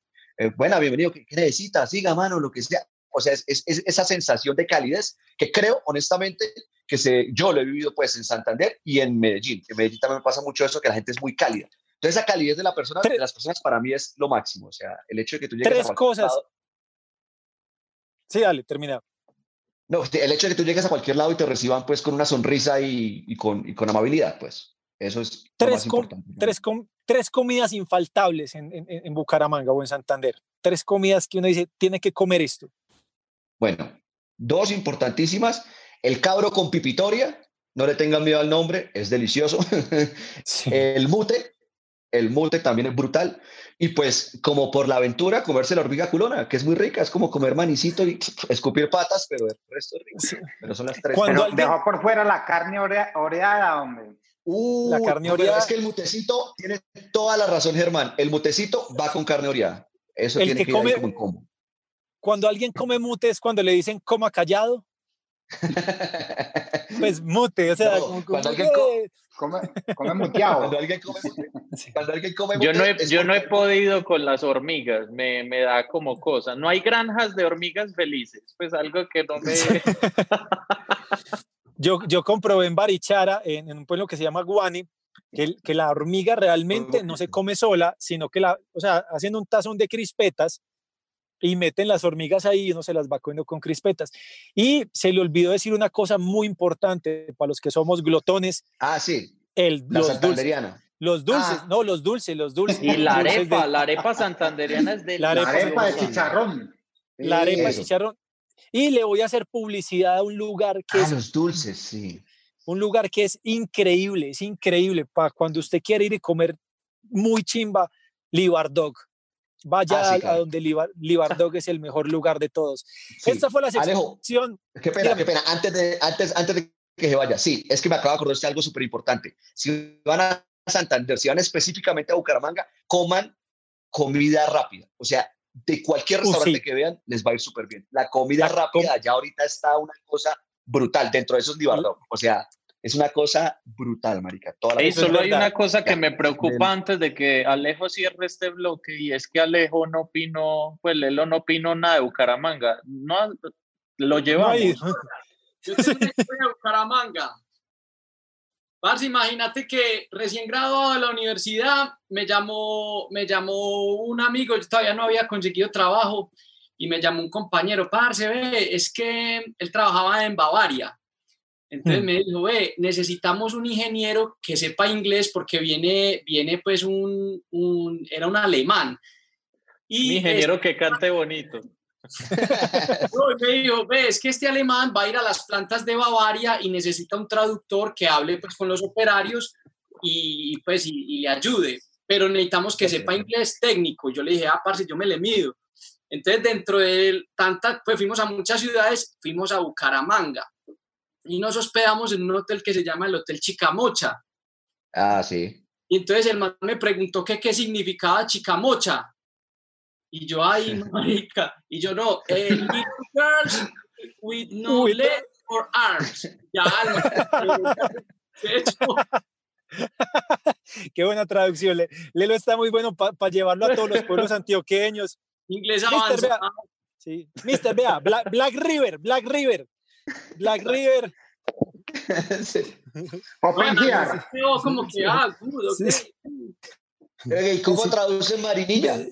buena, bienvenido, ¿qué, necesita? Siga, mano, lo que sea. O sea, es, esa sensación de calidez que creo, honestamente, que se, yo lo he vivido pues en Santander y en Medellín. En Medellín también pasa mucho eso, que la gente es muy cálida. Entonces, esa calidez de, la persona, de las personas para mí es lo máximo. O sea, el hecho de que tú llegues Tres a cosas. Sí, dale, termina. No, el hecho de que tú llegues a cualquier lado y te reciban pues con una sonrisa y, con, con, amabilidad, pues eso es tres, tres, tres, comidas infaltables en, en, Bucaramanga o en Santander. Tres comidas que uno dice, tiene que comer esto. Bueno, dos importantísimas. El cabro con pipitoria, no le tengan miedo al nombre, es delicioso. [LAUGHS] El mute, el mute también es brutal. Y pues, como por la aventura, comerse la hormiga culona, que es muy rica, es como comer manicito y [LAUGHS] escupir patas, pero el resto es rico. Pero son las tres. Cuando dejó por fuera la carne oreada, hombre. Uh, la carne oreada. Es que el mutecito tiene toda la razón, Germán. El mutecito va con carne oreada. Eso tiene que, que come, como en combo. Cuando alguien come mute es cuando le dicen coma callado. Pues mute, o sea, cuando alguien come, come, muteado. Cuando alguien come, cuando alguien come yo no he, yo no he podido con las hormigas, me, me, da como cosa. No hay granjas de hormigas felices, pues algo que no me... yo, yo comprobé en Barichara, en, en un pueblo que se llama Guani, que, que, la hormiga realmente no se come sola, sino que la, o sea, haciendo un tazón de crispetas, y meten las hormigas ahí y uno se las va comiendo con crispetas. Y se le olvidó decir una cosa muy importante para los que somos glotones. Ah, sí. El, la los Dulces, los dulces, ah. no, los dulces, los dulces. Y la arepa, la arepa santanderiana es de la arepa, de chicharrón. La arepa de chicharrón. Y le voy a hacer publicidad a un lugar que ah, los dulces, sí. Un lugar que es increíble, es increíble para cuando usted quiere ir y comer muy chimba, Libardog vaya ah, a, donde Libardog es el mejor lugar de todos. Esta fue la sección. qué pena, qué pena. Antes de, antes, antes de que se vaya, sí, es que me acaba de acordar algo súper importante. Si van a Santander, si van específicamente a Bucaramanga, coman comida rápida. O sea, de cualquier uh, restaurante que vean, les va a ir súper bien. La comida rápida ya ahorita está una cosa brutal dentro de esos Libardog. O sea, es una cosa brutal, marica. Toda y solo hay una cosa que me preocupa antes de que Alejo cierre este bloque y es que Alejo no opinó, pues Lelo no opinó nada de Bucaramanga. No, lo llevamos. [LAUGHS] Yo tengo una historia de Bucaramanga. Parce, imagínate que recién graduado de la universidad me llamó, me llamó un amigo, yo todavía no había conseguido trabajo y me llamó un compañero, parce, ve, es que él trabajaba en Bavaria entonces hmm. me dijo, ve, necesitamos un ingeniero que sepa inglés porque viene, viene pues un, un era un alemán. Y un ingeniero que cante bonito. [LAUGHS] me dijo, ve, es que este alemán va a ir a las plantas de Bavaria y necesita un traductor que hable pues con los operarios y pues y, le ayude, pero necesitamos que sepa inglés técnico. Yo le dije, ah, parce, yo me le mido. Entonces, dentro de tanta, pues fuimos a muchas ciudades, fuimos a Bucaramanga y nos hospedamos en un hotel que se llama el Hotel Chicamocha. Ah, sí. Y entonces el man me preguntó que qué significaba chicamocha. Y yo, ay, [LAUGHS] marica. Y yo, no, eh, [LAUGHS] little girls with no legs or arms. Ya, de hecho, [LAUGHS] Qué buena traducción. Lelo está muy bueno para llevarlo a todos los pueblos antioqueños. Inglés Mister, vea, sí. Mister, vea, Black, Black, River, Black River, Black River. [LAUGHS] sí. Open here. como que, ah, okay. ¿Cómo traduce Marinilla?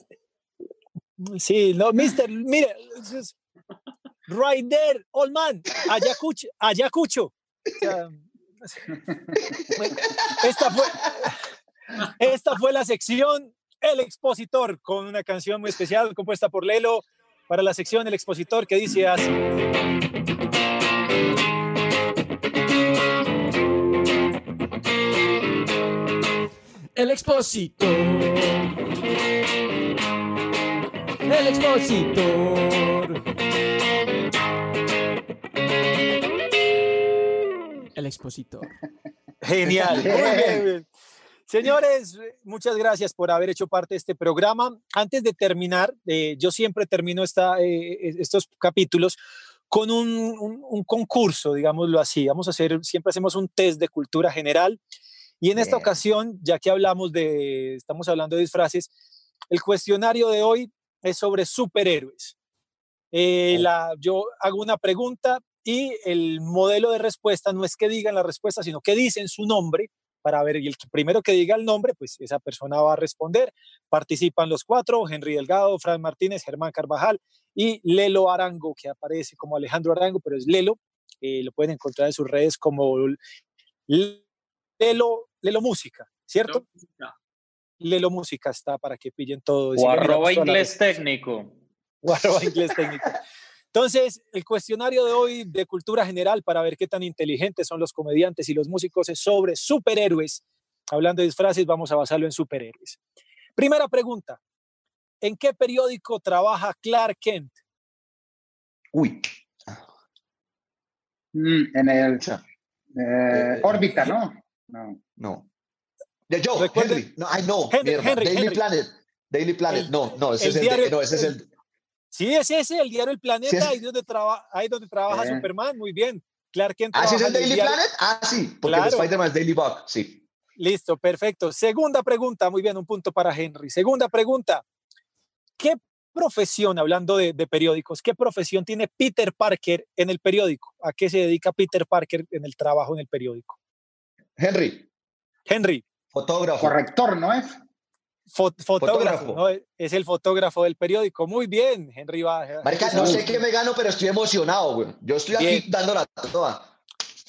Sí, no, Mister, mire, right there, old man, Ayacucho, Ayacucho. Esta fue, esta fue la sección El Expositor, con una canción muy especial compuesta por Lelo para la sección El Expositor que dice así. El expositor. El expositor. El expositor. Genial. [LAUGHS] Señores, muchas gracias por haber hecho parte de este programa. Antes de terminar, eh, yo siempre termino esta, eh, estos capítulos con un, un, un, concurso, digámoslo así. Vamos a hacer, siempre hacemos un test de cultura general. Y en esta ocasión, ya que hablamos de, estamos hablando de disfraces, el cuestionario de hoy es sobre superhéroes. Eh, la, yo hago una pregunta y el modelo de respuesta no es que digan la respuesta, sino que dicen su nombre para ver, y el primero que diga el nombre, pues esa persona va a responder. Participan los cuatro, Henry Delgado, Fran Martínez, Germán Carvajal y Lelo Arango, que aparece como Alejandro Arango, pero es Lelo. Eh, lo pueden encontrar en sus redes como Lelo, Lelo Música, ¿cierto? Lelo Música está para que pillen todo. O arroba inglés técnico. O arroba inglés técnico. [LAUGHS] Entonces, el cuestionario de hoy de cultura general para ver qué tan inteligentes son los comediantes y los músicos es sobre superhéroes. Hablando de disfraces, vamos a basarlo en superhéroes. Primera pregunta. ¿En qué periódico trabaja Clark Kent? Uy. Mm, en el eh, órbita, ¿no? No. No. Yo, Henry. No, ay, no. Daily Planet. Daily Planet. no, no, ese, es el, no, ese es el, Sí, es ese, el diario El Planeta, ahí, donde ahí donde trabaja Superman, muy bien. Clark Kent. ¿Ah, sí es el Daily Planet? Ah, sí, porque claro. Spider-Man es Daily Bug, sí. Listo, perfecto. Segunda pregunta, muy bien, un punto para Henry. Segunda pregunta, ¿qué profesión, hablando de, de, periódicos, qué profesión tiene Peter Parker en el periódico? ¿A qué se dedica Peter Parker en el trabajo en el periódico? Henry. Henry. Fotógrafo. Corrector, ¿no es? Fotógrafo, es el fotógrafo del periódico. Muy bien, Henry Baja. Marica, no sé qué me gano, pero estoy emocionado, güey. Yo estoy aquí dando la toda.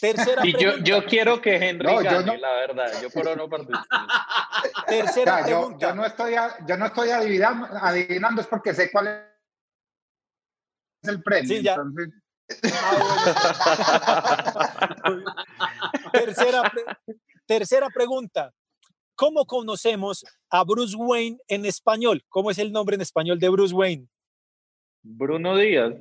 Tercera y yo, yo, quiero que Henry no, gane, no. la verdad. Yo por [LAUGHS] no participo. Tercera pregunta. Yo, yo, no estoy, yo no estoy adivinando, adivinando, es porque sé cuál es el premio. Sí, ya. Entonces... Ah, bueno. [LAUGHS] tercera, tercera pregunta. ¿Cómo conocemos a Bruce Wayne en español? ¿Cómo es el nombre en español de Bruce Wayne? Bruno Díaz.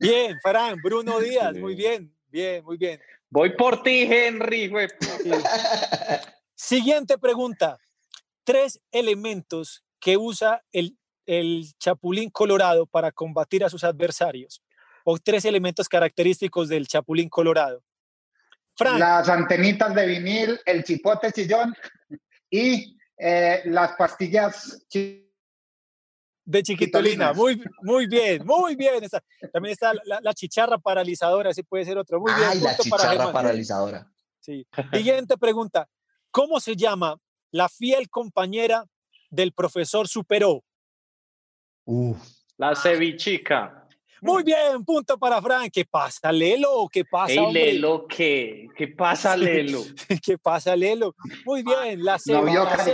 Bien, Fran, Bruno Díaz, muy bien, bien, muy bien. Voy por ti, Henry, güey. Siguiente pregunta. Tres elementos que usa el, el Chapulín Colorado para combatir a sus adversarios. O tres elementos característicos del Chapulín Colorado. Las antenitas de vinil, el chipote chillón y eh, las pastillas de chiquitolina. Muy, muy bien, muy bien. también está la, chicharra paralizadora, así puede ser otro. Muy bien. Ay, la chicharra paralizadora. Sí. Siguiente pregunta. ¿Cómo se llama la fiel compañera del profesor Superó? La cevichica. Muy bien, punto para Frank. ¿Qué pasa, Lelo? ¿Qué pasa, Ey, Lelo, ¿qué? ¿Qué pasa, [LAUGHS] Lelo? ¿Qué pasa, Lelo? Muy bien, la no,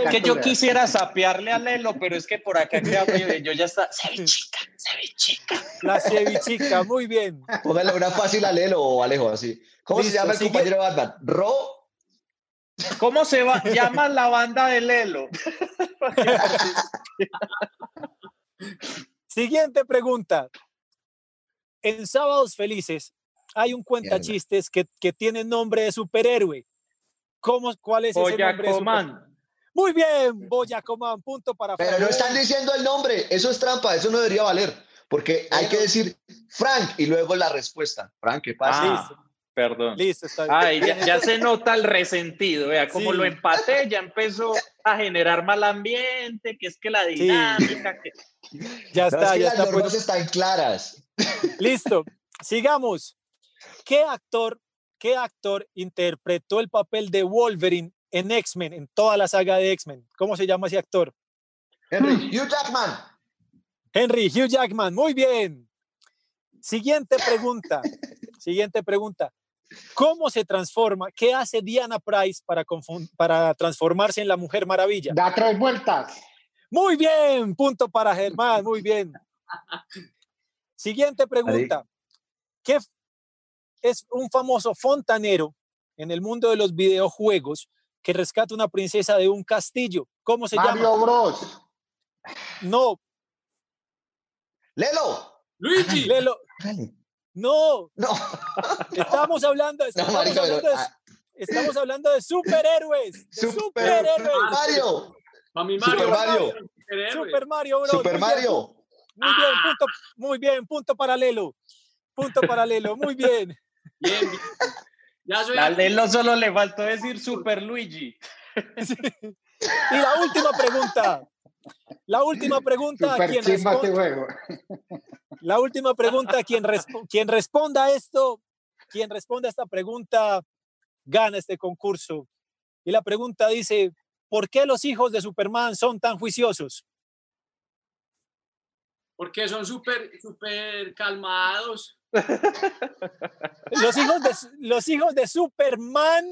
Que yo quisiera sapearle a Lelo, pero es que por acá yo ya está. Cevichica, [LAUGHS] cevichica. La cevichica, muy bien. Póngale una fácil a Lelo o Alejo, así. ¿Cómo se llama el compañero Batman? Ro. ¿Cómo se va? [LAUGHS] llama la banda de Lelo? Siguiente pregunta en Sábados Felices hay un cuentachistes que, que tiene nombre de superhéroe. ¿Cómo, ¿Cuál es ese nombre? De Muy bien, Boyacomán, punto para Pero no están diciendo el nombre, eso es trampa, eso no debería valer, porque hay que decir Frank y luego la respuesta. Frank, ¿qué pasa? Ah, perdón. Listo, está Ay, ya, se nota el resentido, vea, como lo empaté, ya empezó a generar mal ambiente, que es que la dinámica. Que... [LAUGHS] Ya está, ya está. Las pues. están claras. [LAUGHS] Listo, sigamos. ¿Qué actor, qué actor interpretó el papel de Wolverine en X-Men, en toda la saga de X-Men? ¿Cómo se llama ese actor? Henry Hugh Jackman. Henry Hugh Jackman, muy bien. Siguiente pregunta. [LAUGHS] Siguiente pregunta. ¿Cómo se transforma? ¿Qué hace Diana Price para, para transformarse en la Mujer Maravilla? Da tres vueltas. Muy bien, punto para Germán, muy bien. Siguiente pregunta. ¿Qué es un famoso fontanero en el mundo de los videojuegos que rescata una princesa de un castillo? ¿Cómo se llama? Mario Bros. No. Lelo. Luigi. Lelo. No. No. Estamos hablando, estamos, hablando, de, ah. estamos hablando de superhéroes. superhéroes. Mario. Mario. Super Mario. Super Mario, bro. Super Mario. Muy bien, punto, muy bien, punto paralelo. Punto paralelo, muy bien. Bien, Ya soy a Lelo solo le faltó decir Super Luigi. [LAUGHS] Y la última pregunta. La última pregunta. ¿quién responde, la última pregunta. Quien, quien responda a esto, quien responda a esta pregunta, gana este concurso. Y la pregunta dice, ¿por qué los hijos de Superman son tan juiciosos? Porque son súper, súper calmados. [LAUGHS] los, hijos de, los hijos de Superman,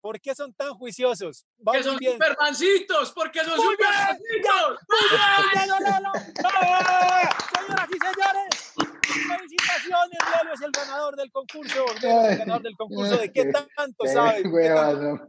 ¿por qué son tan juiciosos? Porque son supermancitos, porque son supermancitos. Señoras y señores, felicitaciones, Lelo es el ganador del concurso. es el ganador del concurso de qué tanto sabe. ¿Qué tanto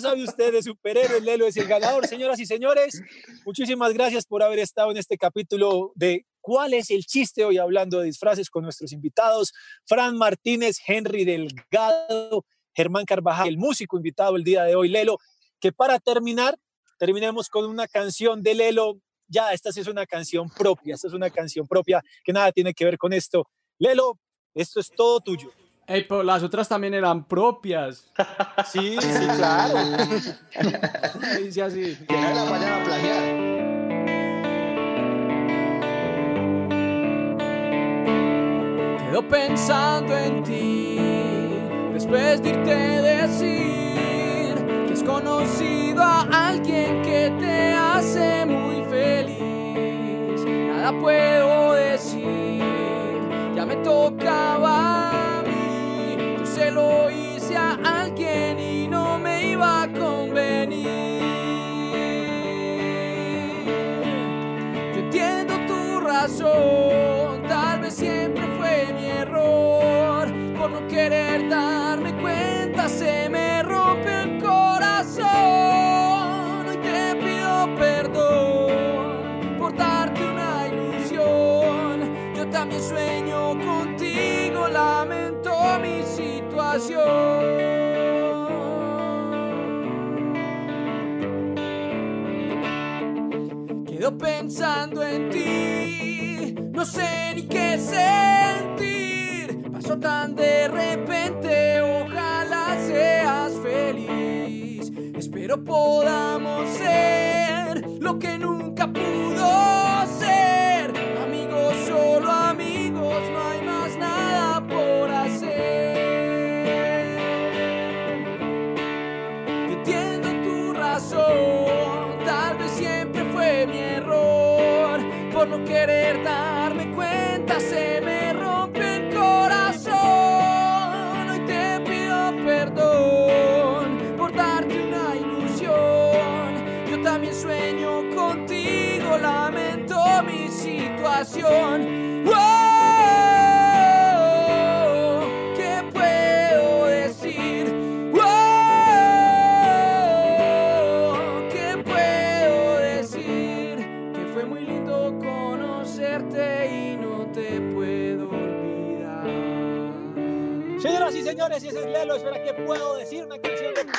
sabe usted de superhéroes? Lelo es el ganador, señoras y señores. Muchísimas gracias por haber estado en este capítulo de ¿Cuál es el chiste hoy hablando de disfraces con nuestros invitados? Fran Martínez, Henry Delgado, Germán Carvajal, el músico invitado el día de hoy, Lelo. Que para terminar, terminemos con una canción de Lelo. Ya, esta sí es una canción propia, esta es una canción propia que nada tiene que ver con esto. Lelo, esto es todo tuyo. Ey, pero las otras también eran propias. [LAUGHS] Sí, sí, claro. [LAUGHS] Dice así. Que no la vayan a plagiar. Quedo pensando en ti después de irte decir que has conocido a alguien que te hace muy feliz. Nada puedo decir, ya me tocaba lo hice a alguien y no me iba a convenir. Yo entiendo tu razón, tal vez siempre fue mi error por no querer darme puedo decir? Una canción de Top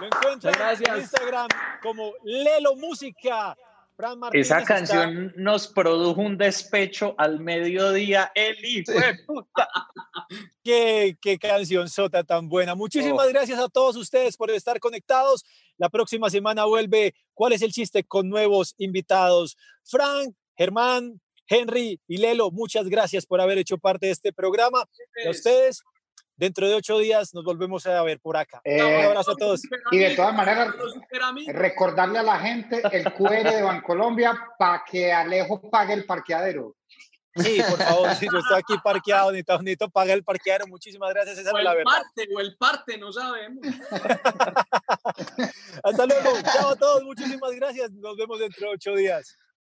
Lo encuentran en Instagram como Lelo Música. Esa canción nos produjo un despecho al mediodía, el hijo puta. [LAUGHS] qué, canción sota tan buena. Muchísimas oh. gracias a todos ustedes por estar conectados. La próxima semana vuelve ¿Cuál es el chiste? con nuevos invitados. Frank, Germán, Henry y Lelo, muchas gracias por haber hecho parte de este programa. a ustedes, dentro de ocho días nos volvemos a ver por acá. Un eh, abrazo a todos. Y de todas maneras, recordarle a la gente el QR de Bancolombia para que Alejo pague el parqueadero. Sí, por favor, si yo estoy aquí parqueado, ni necesito pagar el parqueadero. Muchísimas gracias, esa o es la verdad. Parte, o el parte, no sabemos. [LAUGHS] Hasta luego. Chao a todos, muchísimas gracias. Nos vemos dentro de ocho días.